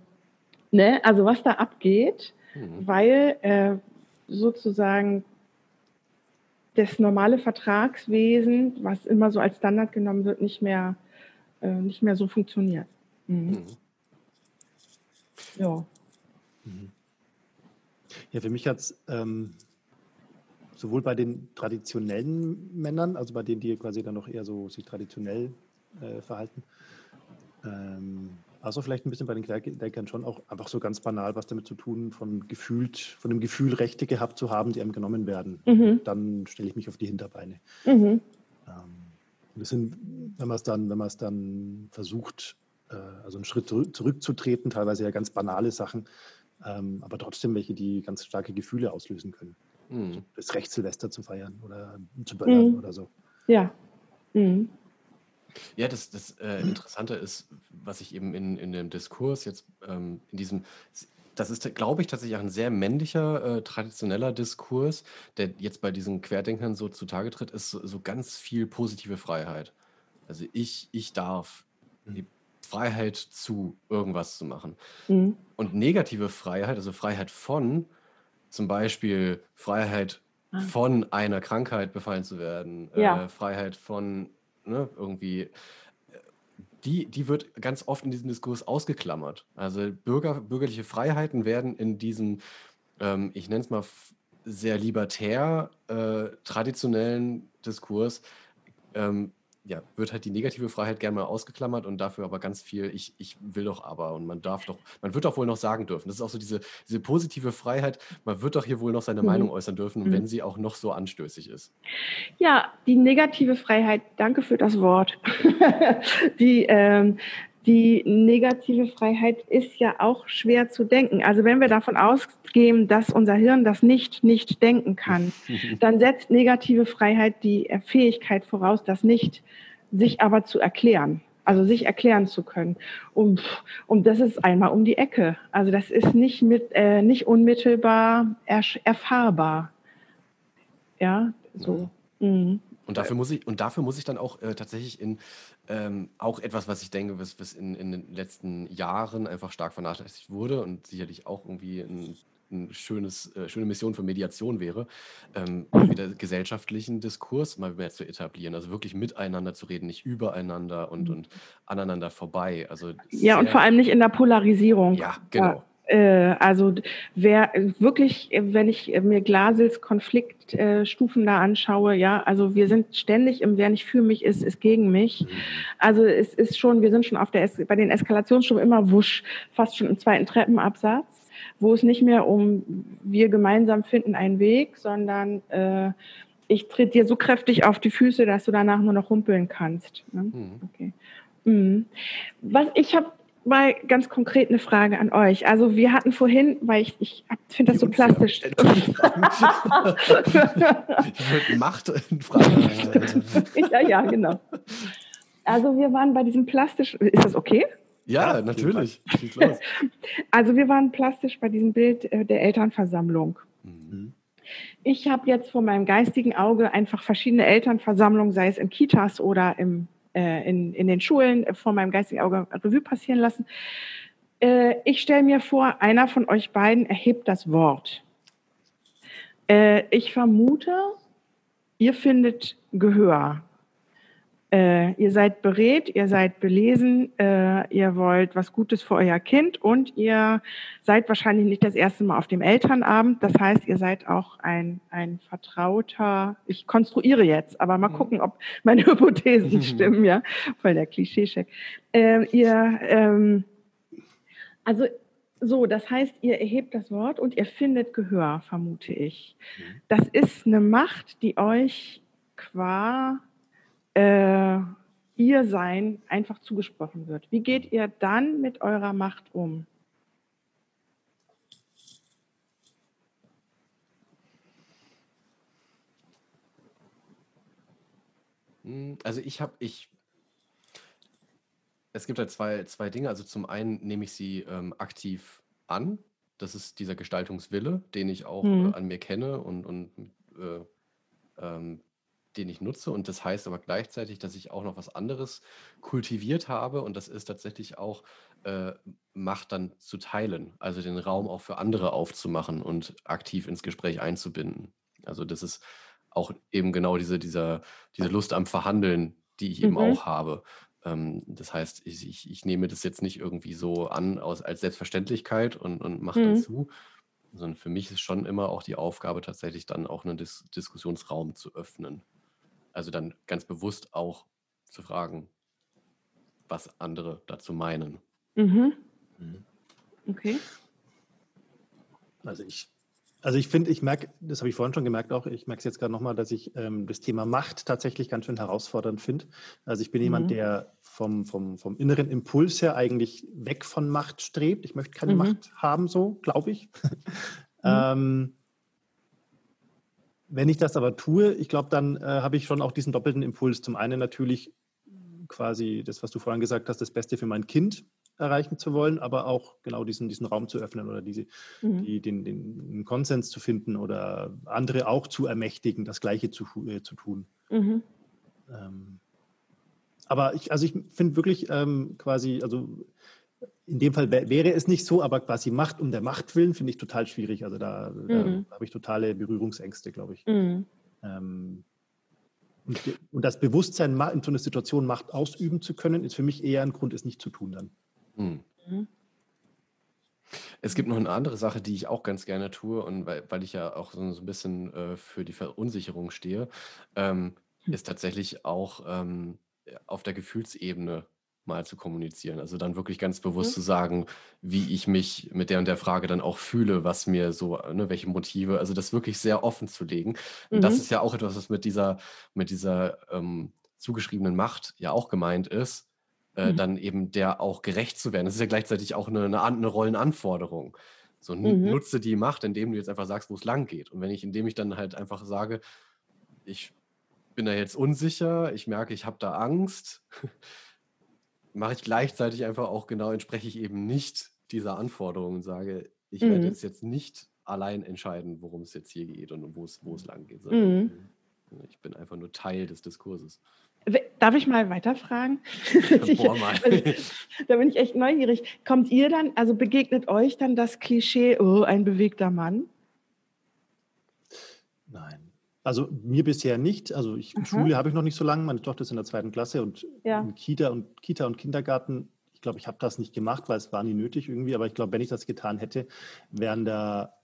ne? Also, was da abgeht, mhm. weil äh, sozusagen das normale Vertragswesen, was immer so als Standard genommen wird, nicht mehr, äh, nicht mehr so funktioniert. Mhm. Mhm. Ja. Mhm. Ja, für mich hat es ähm, sowohl bei den traditionellen Männern, also bei denen, die quasi dann noch eher so sich traditionell äh, verhalten, ähm, also vielleicht ein bisschen bei den Querdenkern schon auch einfach so ganz banal was damit zu tun, von gefühlt, von dem Gefühl, Rechte gehabt zu haben, die einem genommen werden. Mhm. Dann stelle ich mich auf die Hinterbeine. Mhm. Ähm, das sind, wenn man es dann, wenn man es dann versucht, äh, also einen Schritt zurück, zurückzutreten, teilweise ja ganz banale Sachen, ähm, aber trotzdem welche, die ganz starke Gefühle auslösen können. Mhm. Das Recht Silvester zu feiern oder zu böllern mhm. oder so. Ja. Mhm. Ja, das, das äh, Interessante ist, was ich eben in, in dem Diskurs jetzt ähm, in diesem, das ist, glaube ich, tatsächlich auch ein sehr männlicher, äh, traditioneller Diskurs, der jetzt bei diesen Querdenkern so zutage tritt, ist so, so ganz viel positive Freiheit. Also ich, ich darf mhm. die Freiheit zu irgendwas zu machen. Mhm. Und negative Freiheit, also Freiheit von, zum Beispiel Freiheit ah. von einer Krankheit befallen zu werden, ja. äh, Freiheit von ne, irgendwie, äh, die, die wird ganz oft in diesem Diskurs ausgeklammert. Also Bürger, bürgerliche Freiheiten werden in diesem, ähm, ich nenne es mal sehr libertär äh, traditionellen Diskurs ähm, ja, wird halt die negative Freiheit gerne mal ausgeklammert und dafür aber ganz viel, ich, ich will doch aber und man darf doch, man wird doch wohl noch sagen dürfen. Das ist auch so diese, diese positive Freiheit, man wird doch hier wohl noch seine mhm. Meinung äußern dürfen, mhm. wenn sie auch noch so anstößig ist. Ja, die negative Freiheit, danke für das Wort. die, ähm, die negative Freiheit ist ja auch schwer zu denken. Also wenn wir davon ausgehen, dass unser Hirn das nicht nicht denken kann, dann setzt negative Freiheit die Fähigkeit voraus, das nicht sich aber zu erklären. Also sich erklären zu können. Und, und das ist einmal um die Ecke. Also das ist nicht, mit, äh, nicht unmittelbar erfahrbar. Ja, so. Mhm. Und dafür muss ich, und dafür muss ich dann auch äh, tatsächlich in ähm, auch etwas, was ich denke, was, was in, in den letzten Jahren einfach stark vernachlässigt wurde und sicherlich auch irgendwie ein ein schönes, äh, schöne Mission für Mediation wäre, ähm, wieder gesellschaftlichen Diskurs mal mehr zu etablieren. Also wirklich miteinander zu reden, nicht übereinander und, und aneinander vorbei. Also ja, und vor allem nicht in der Polarisierung. Ja, genau. Ja, also wer wirklich, wenn ich mir Glasels Konfliktstufen äh, da anschaue, ja, also wir sind ständig im Wer nicht für mich ist, ist gegen mich. Mhm. Also es ist schon, wir sind schon auf der es bei den Eskalationsstufen immer wusch, fast schon im zweiten Treppenabsatz wo es nicht mehr um wir gemeinsam finden einen Weg, sondern äh, ich tritt dir so kräftig auf die Füße, dass du danach nur noch humpeln kannst. Ne? Mhm. Okay. Mhm. Was ich habe mal ganz konkret eine Frage an euch. Also wir hatten vorhin, weil ich, ich finde das so plastisch. ich würde Macht in Frage ja, ja, genau. Also wir waren bei diesem plastisch. Ist das okay? Ja, natürlich. also wir waren plastisch bei diesem Bild äh, der Elternversammlung. Mhm. Ich habe jetzt vor meinem geistigen Auge einfach verschiedene Elternversammlungen, sei es in Kitas oder im, äh, in, in den Schulen, vor meinem geistigen Auge Revue passieren lassen. Äh, ich stelle mir vor, einer von euch beiden erhebt das Wort. Äh, ich vermute, ihr findet Gehör äh, ihr seid beredt, ihr seid belesen, äh, ihr wollt was Gutes für euer Kind und ihr seid wahrscheinlich nicht das erste Mal auf dem Elternabend. Das heißt, ihr seid auch ein, ein vertrauter, ich konstruiere jetzt, aber mal mhm. gucken, ob meine Hypothesen stimmen, ja, voll der Klischeecheck. Äh, ihr, ähm, also so, das heißt, ihr erhebt das Wort und ihr findet Gehör, vermute ich. Mhm. Das ist eine Macht, die euch qua äh, ihr Sein einfach zugesprochen wird. Wie geht ihr dann mit eurer Macht um? Hm, also ich habe, ich, es gibt halt zwei, zwei Dinge. Also zum einen nehme ich sie ähm, aktiv an. Das ist dieser Gestaltungswille, den ich auch mhm. äh, an mir kenne und, und äh, ähm, den ich nutze. Und das heißt aber gleichzeitig, dass ich auch noch was anderes kultiviert habe. Und das ist tatsächlich auch äh, Macht dann zu teilen. Also den Raum auch für andere aufzumachen und aktiv ins Gespräch einzubinden. Also das ist auch eben genau diese, dieser, diese Lust am Verhandeln, die ich mhm. eben auch habe. Ähm, das heißt, ich, ich, ich, nehme das jetzt nicht irgendwie so an aus, als Selbstverständlichkeit und, und mache mhm. dazu, sondern für mich ist schon immer auch die Aufgabe, tatsächlich dann auch einen Dis Diskussionsraum zu öffnen. Also dann ganz bewusst auch zu fragen, was andere dazu meinen. Mhm. Mhm. Okay. Also ich, also ich finde, ich merke, das habe ich vorhin schon gemerkt auch, ich merke es jetzt gerade nochmal, dass ich ähm, das Thema Macht tatsächlich ganz schön herausfordernd finde. Also ich bin mhm. jemand, der vom, vom, vom inneren Impuls her eigentlich weg von Macht strebt. Ich möchte keine mhm. Macht haben, so glaube ich. Mhm. ähm, wenn ich das aber tue, ich glaube, dann äh, habe ich schon auch diesen doppelten Impuls. Zum einen natürlich quasi das, was du vorhin gesagt hast, das Beste für mein Kind erreichen zu wollen, aber auch genau diesen, diesen Raum zu öffnen oder diese, mhm. die, den, den Konsens zu finden oder andere auch zu ermächtigen, das Gleiche zu, äh, zu tun. Mhm. Ähm, aber ich, also ich finde wirklich ähm, quasi, also in dem Fall wäre es nicht so, aber quasi Macht um der Macht willen finde ich total schwierig. Also da, mhm. da habe ich totale Berührungsängste, glaube ich. Mhm. Ähm, und, und, das Bewusstsein, in so einer Situation Macht ausüben zu können, ist für mich eher ein Grund, es nicht zu tun dann. Mhm. mhm. Es gibt noch eine andere Sache, die ich auch ganz gerne tue und weil, weil ich ja auch so, so ein bisschen äh, für die Verunsicherung stehe, ähm, hm. ist tatsächlich auch ähm, auf der Gefühlsebene mal zu kommunizieren. Also dann wirklich ganz bewusst mhm. zu sagen, wie ich mich mit der und der Frage dann auch fühle, was mir so, ne, welche Motive, also das wirklich sehr offen zu legen. Und mhm. das ist ja auch etwas, was mit dieser, mit dieser ähm, zugeschriebenen Macht ja auch gemeint ist, äh, mhm. dann eben der auch gerecht zu werden. Das ist ja gleichzeitig auch eine, eine, eine Rollenanforderung. So mhm. nutze die Macht, indem du jetzt einfach sagst, wo es lang geht. Und wenn ich, indem ich dann halt einfach sage, ich bin da jetzt unsicher, ich merke, ich habe da Angst, mache ich gleichzeitig einfach auch genau, entspreche ich eben nicht dieser Anforderung und sage, ich mhm. werde jetzt, jetzt nicht allein entscheiden, worum es jetzt hier geht und wo es, wo es lang geht. Mhm. Ich bin einfach nur Teil des Diskurses. Darf ich mal weiterfragen? Boah, mal. da bin ich echt neugierig. Kommt ihr dann, also begegnet euch dann das Klischee, oh, ein bewegter Mann? Nein. Also mir bisher nicht. Also ich, Schule habe ich noch nicht so lange. Meine Tochter ist in der zweiten Klasse und ja. in Kita und Kita und Kindergarten. Ich glaube, ich habe das nicht gemacht, weil es war nie nötig irgendwie. Aber ich glaube, wenn ich das getan hätte, wären da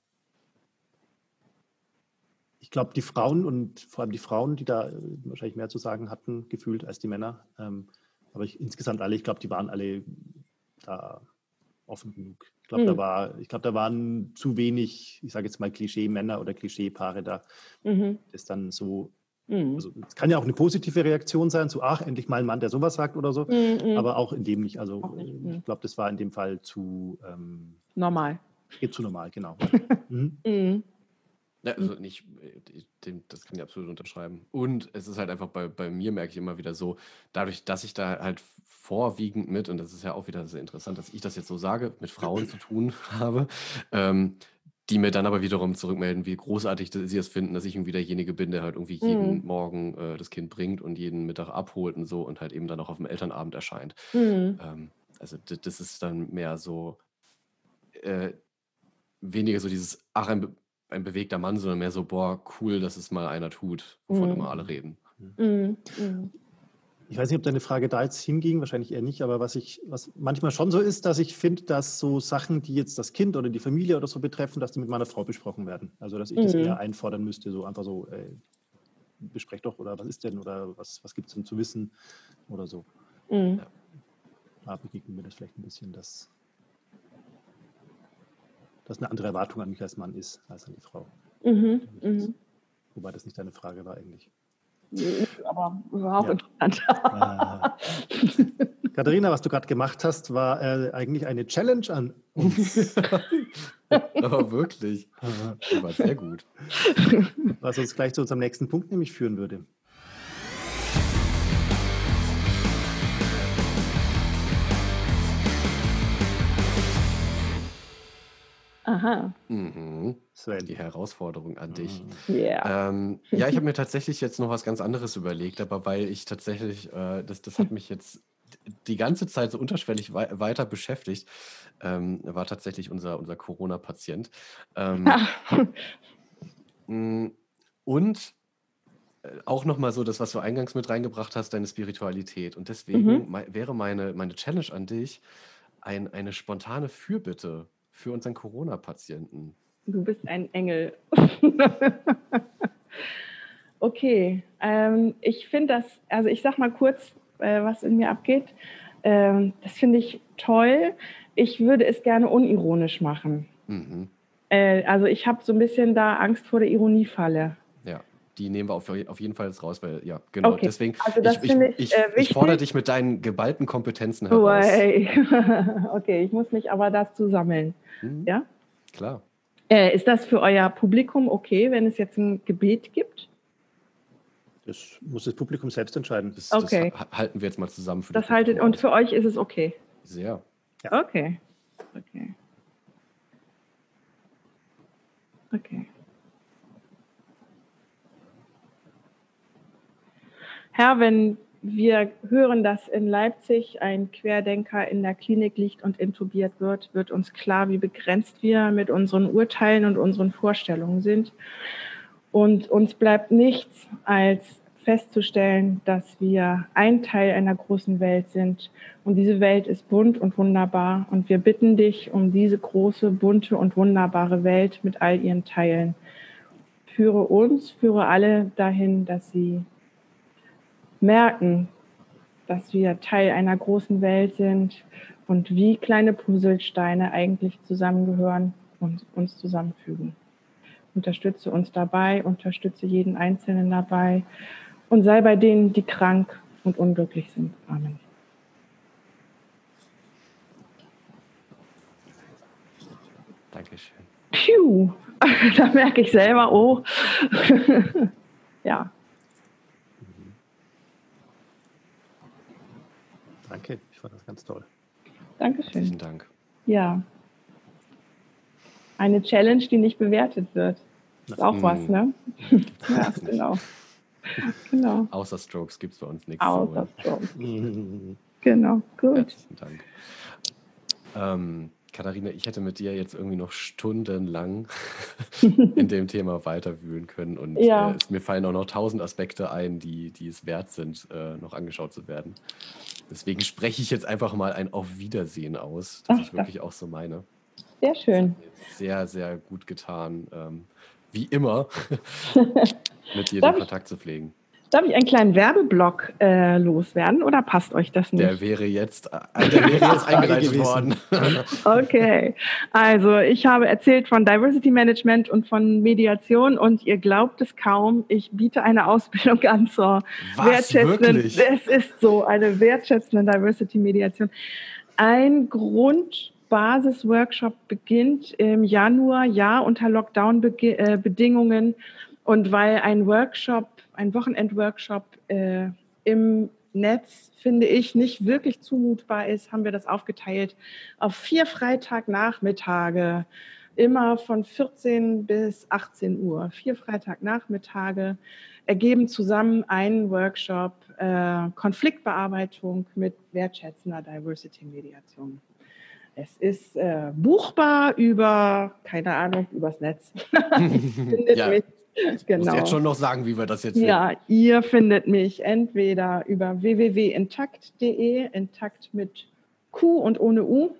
ich glaube, die Frauen und vor allem die Frauen, die da äh, wahrscheinlich mehr zu sagen hatten, gefühlt als die Männer. Ähm, aber ich, insgesamt alle, ich glaube, die waren alle da offen genug. Ich glaube, mhm. da war, ich glaube, da waren zu wenig, ich sage jetzt mal Klischee-Männer oder Klischee-Paare da, mhm. das dann so. Mhm. Also es kann ja auch eine positive Reaktion sein, so ach, endlich mal ein Mann, der sowas sagt oder so, mhm, mhm. aber auch in dem nicht. Also nicht. ich mhm. glaube, das war in dem Fall zu ähm, normal. Geht zu normal, genau. Ja, also nicht, äh, das kann ich absolut unterschreiben. Und es ist halt einfach bei, bei mir, merke ich immer wieder so, dadurch, dass ich da halt vorwiegend mit, und das ist ja auch wieder sehr interessant, dass ich das jetzt so sage, mit Frauen zu tun habe, ähm, die mir dann aber wiederum zurückmelden, wie großartig sie es finden, dass ich irgendwie derjenige bin, der halt irgendwie jeden mhm. Morgen äh, das Kind bringt und jeden Mittag abholt und so und halt eben dann auch auf dem Elternabend erscheint. Mhm. Ähm, also das ist dann mehr so, äh, weniger so dieses, ach, ein ein bewegter Mann, sondern mehr so, boah, cool, dass es mal einer tut, wovon mhm. immer alle reden. Mhm. mhm. Ich weiß nicht, ob deine Frage da jetzt hinging, wahrscheinlich eher nicht, aber was ich, was manchmal schon so ist, dass ich finde, dass so Sachen, die jetzt das Kind oder die Familie oder so betreffen, dass die mit meiner Frau besprochen werden. Also dass ich mhm. das eher einfordern müsste, so einfach so, ey, besprecht doch oder was ist denn oder was, was gibt es denn zu wissen oder so. Mhm. Ja. Da begegnet mir das vielleicht ein bisschen, dass dass eine andere Erwartung an mich als Mann ist, als an die Frau. Mhm, mhm. Wobei das nicht deine Frage war eigentlich. Aber war auch ja. interessant. Äh, Katharina, was du gerade gemacht hast, war äh, eigentlich eine Challenge an uns. Aber wirklich. Das war sehr gut. Was uns gleich zu unserem nächsten Punkt nämlich führen würde. Aha. Mhm. Sven. Die Herausforderung an dich. Yeah. Ähm, ja, ich habe mir tatsächlich jetzt noch was ganz anderes überlegt, aber weil ich tatsächlich, äh, das, das hat mich jetzt die ganze Zeit so unterschwellig wei weiter beschäftigt, ähm, war tatsächlich unser, unser Corona-Patient. Ähm, mm, und äh, auch nochmal so das, was du eingangs mit reingebracht hast, deine Spiritualität. Und deswegen mhm. wäre meine, meine Challenge an dich ein, eine spontane Fürbitte für unseren Corona-Patienten. Du bist ein Engel. okay, ähm, ich finde das, also ich sag mal kurz, äh, was in mir abgeht. Ähm, das finde ich toll. Ich würde es gerne unironisch machen. Mhm. Äh, also ich habe so ein bisschen da Angst vor der Ironiefalle. Die nehmen wir auf, auf jeden Fall jetzt raus, weil ja, genau. Okay. Deswegen, also ich, ich, ich, äh, ich, fordere dich mit deinen geballten Kompetenzen heraus. okay, ich muss mich aber dazu sammeln. Mhm. Ja? Klar. Äh, ist das für euer Publikum okay, wenn es jetzt ein Gebet gibt? Das muss das Publikum selbst entscheiden. Das, okay. das halten wir jetzt mal zusammen. Für das haltet, und für euch ist es okay? Sehr. Ja. Okay. Okay. Okay. Herr, wenn wir hören, dass in Leipzig ein Querdenker in der Klinik liegt und intubiert wird, wird uns klar, wie begrenzt wir mit unseren Urteilen und unseren Vorstellungen sind. Und uns bleibt nichts als festzustellen, dass wir ein Teil einer großen Welt sind. Und diese Welt ist bunt und wunderbar. Und wir bitten dich um diese große, bunte und wunderbare Welt mit all ihren Teilen. Führe uns, führe alle dahin, dass sie merken, dass wir Teil einer großen Welt sind und wie kleine Puzzlesteine eigentlich zusammengehören und uns zusammenfügen. Unterstütze uns dabei, unterstütze jeden Einzelnen dabei und sei bei denen, die krank und unglücklich sind. Amen. Dankeschön. Puh, da merke ich selber, oh. ja. Danke, ich fand das ganz toll. Dankeschön. Herzlichen Dank. Ja. Eine Challenge, die nicht bewertet wird. Ist auch was, ne? ja, genau. genau. Außer Strokes gibt es bei uns nichts. Außer Strokes. genau, gut. Herzlichen Dank. Ähm, Katharina, ich hätte mit dir jetzt irgendwie noch stundenlang in dem Thema weiterwühlen können und ja. äh, es, mir fallen auch noch tausend Aspekte ein, die, die es wert sind, äh, noch angeschaut zu werden. Deswegen spreche ich jetzt einfach mal ein Auf Wiedersehen aus, das Ach, ich wirklich auch so meine. Sehr schön. Sehr, sehr gut getan, ähm, wie immer, mit dir den Kontakt zu pflegen. Darf ich einen kleinen Werbeblock äh, loswerden oder passt euch das nicht? Der wäre jetzt, äh, der wäre jetzt eingeleitet worden. okay, also ich habe erzählt von Diversity Management und von Mediation und ihr glaubt es kaum, ich biete eine Ausbildung an zur Was, wertschätzenden, wirklich? es ist so, eine wertschätzende Diversity Mediation. Ein Grundbasis-Workshop beginnt im Januar, ja, unter Lockdown-Bedingungen. Und weil ein Workshop ein Wochenendworkshop äh, im Netz, finde ich, nicht wirklich zumutbar ist, haben wir das aufgeteilt auf vier Freitagnachmittage, immer von 14 bis 18 Uhr. Vier Freitagnachmittage ergeben zusammen einen Workshop äh, Konfliktbearbeitung mit wertschätzender Diversity-Mediation. Es ist äh, buchbar über, keine Ahnung, übers Netz. Findet ja. mich Genau. Muss jetzt schon noch sagen, wie wir das jetzt Ja, finden. ihr findet mich entweder über www.intakt.de, intakt mit Q und ohne U.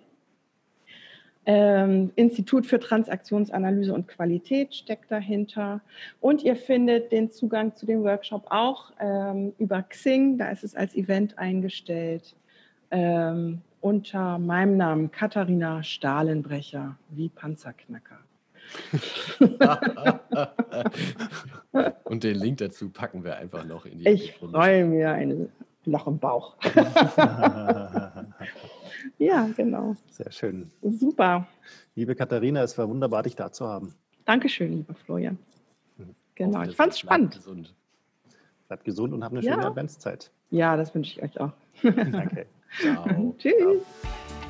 Ähm, Institut für Transaktionsanalyse und Qualität steckt dahinter. Und ihr findet den Zugang zu dem Workshop auch ähm, über Xing, da ist es als Event eingestellt, ähm, unter meinem Namen Katharina Stahlenbrecher, wie Panzerknacker. Und den Link dazu packen wir einfach noch in die Ich freue mir ein Loch im Bauch. ja, genau. Sehr schön. Super. Liebe Katharina, es war wunderbar, dich da zu haben. Dankeschön, lieber Florian. Mhm. Genau, ich fand es spannend. Gesund. Bleibt gesund und habt eine schöne ja. Adventszeit. Ja, das wünsche ich euch auch. Danke. Ciao. Tschüss. Ciao.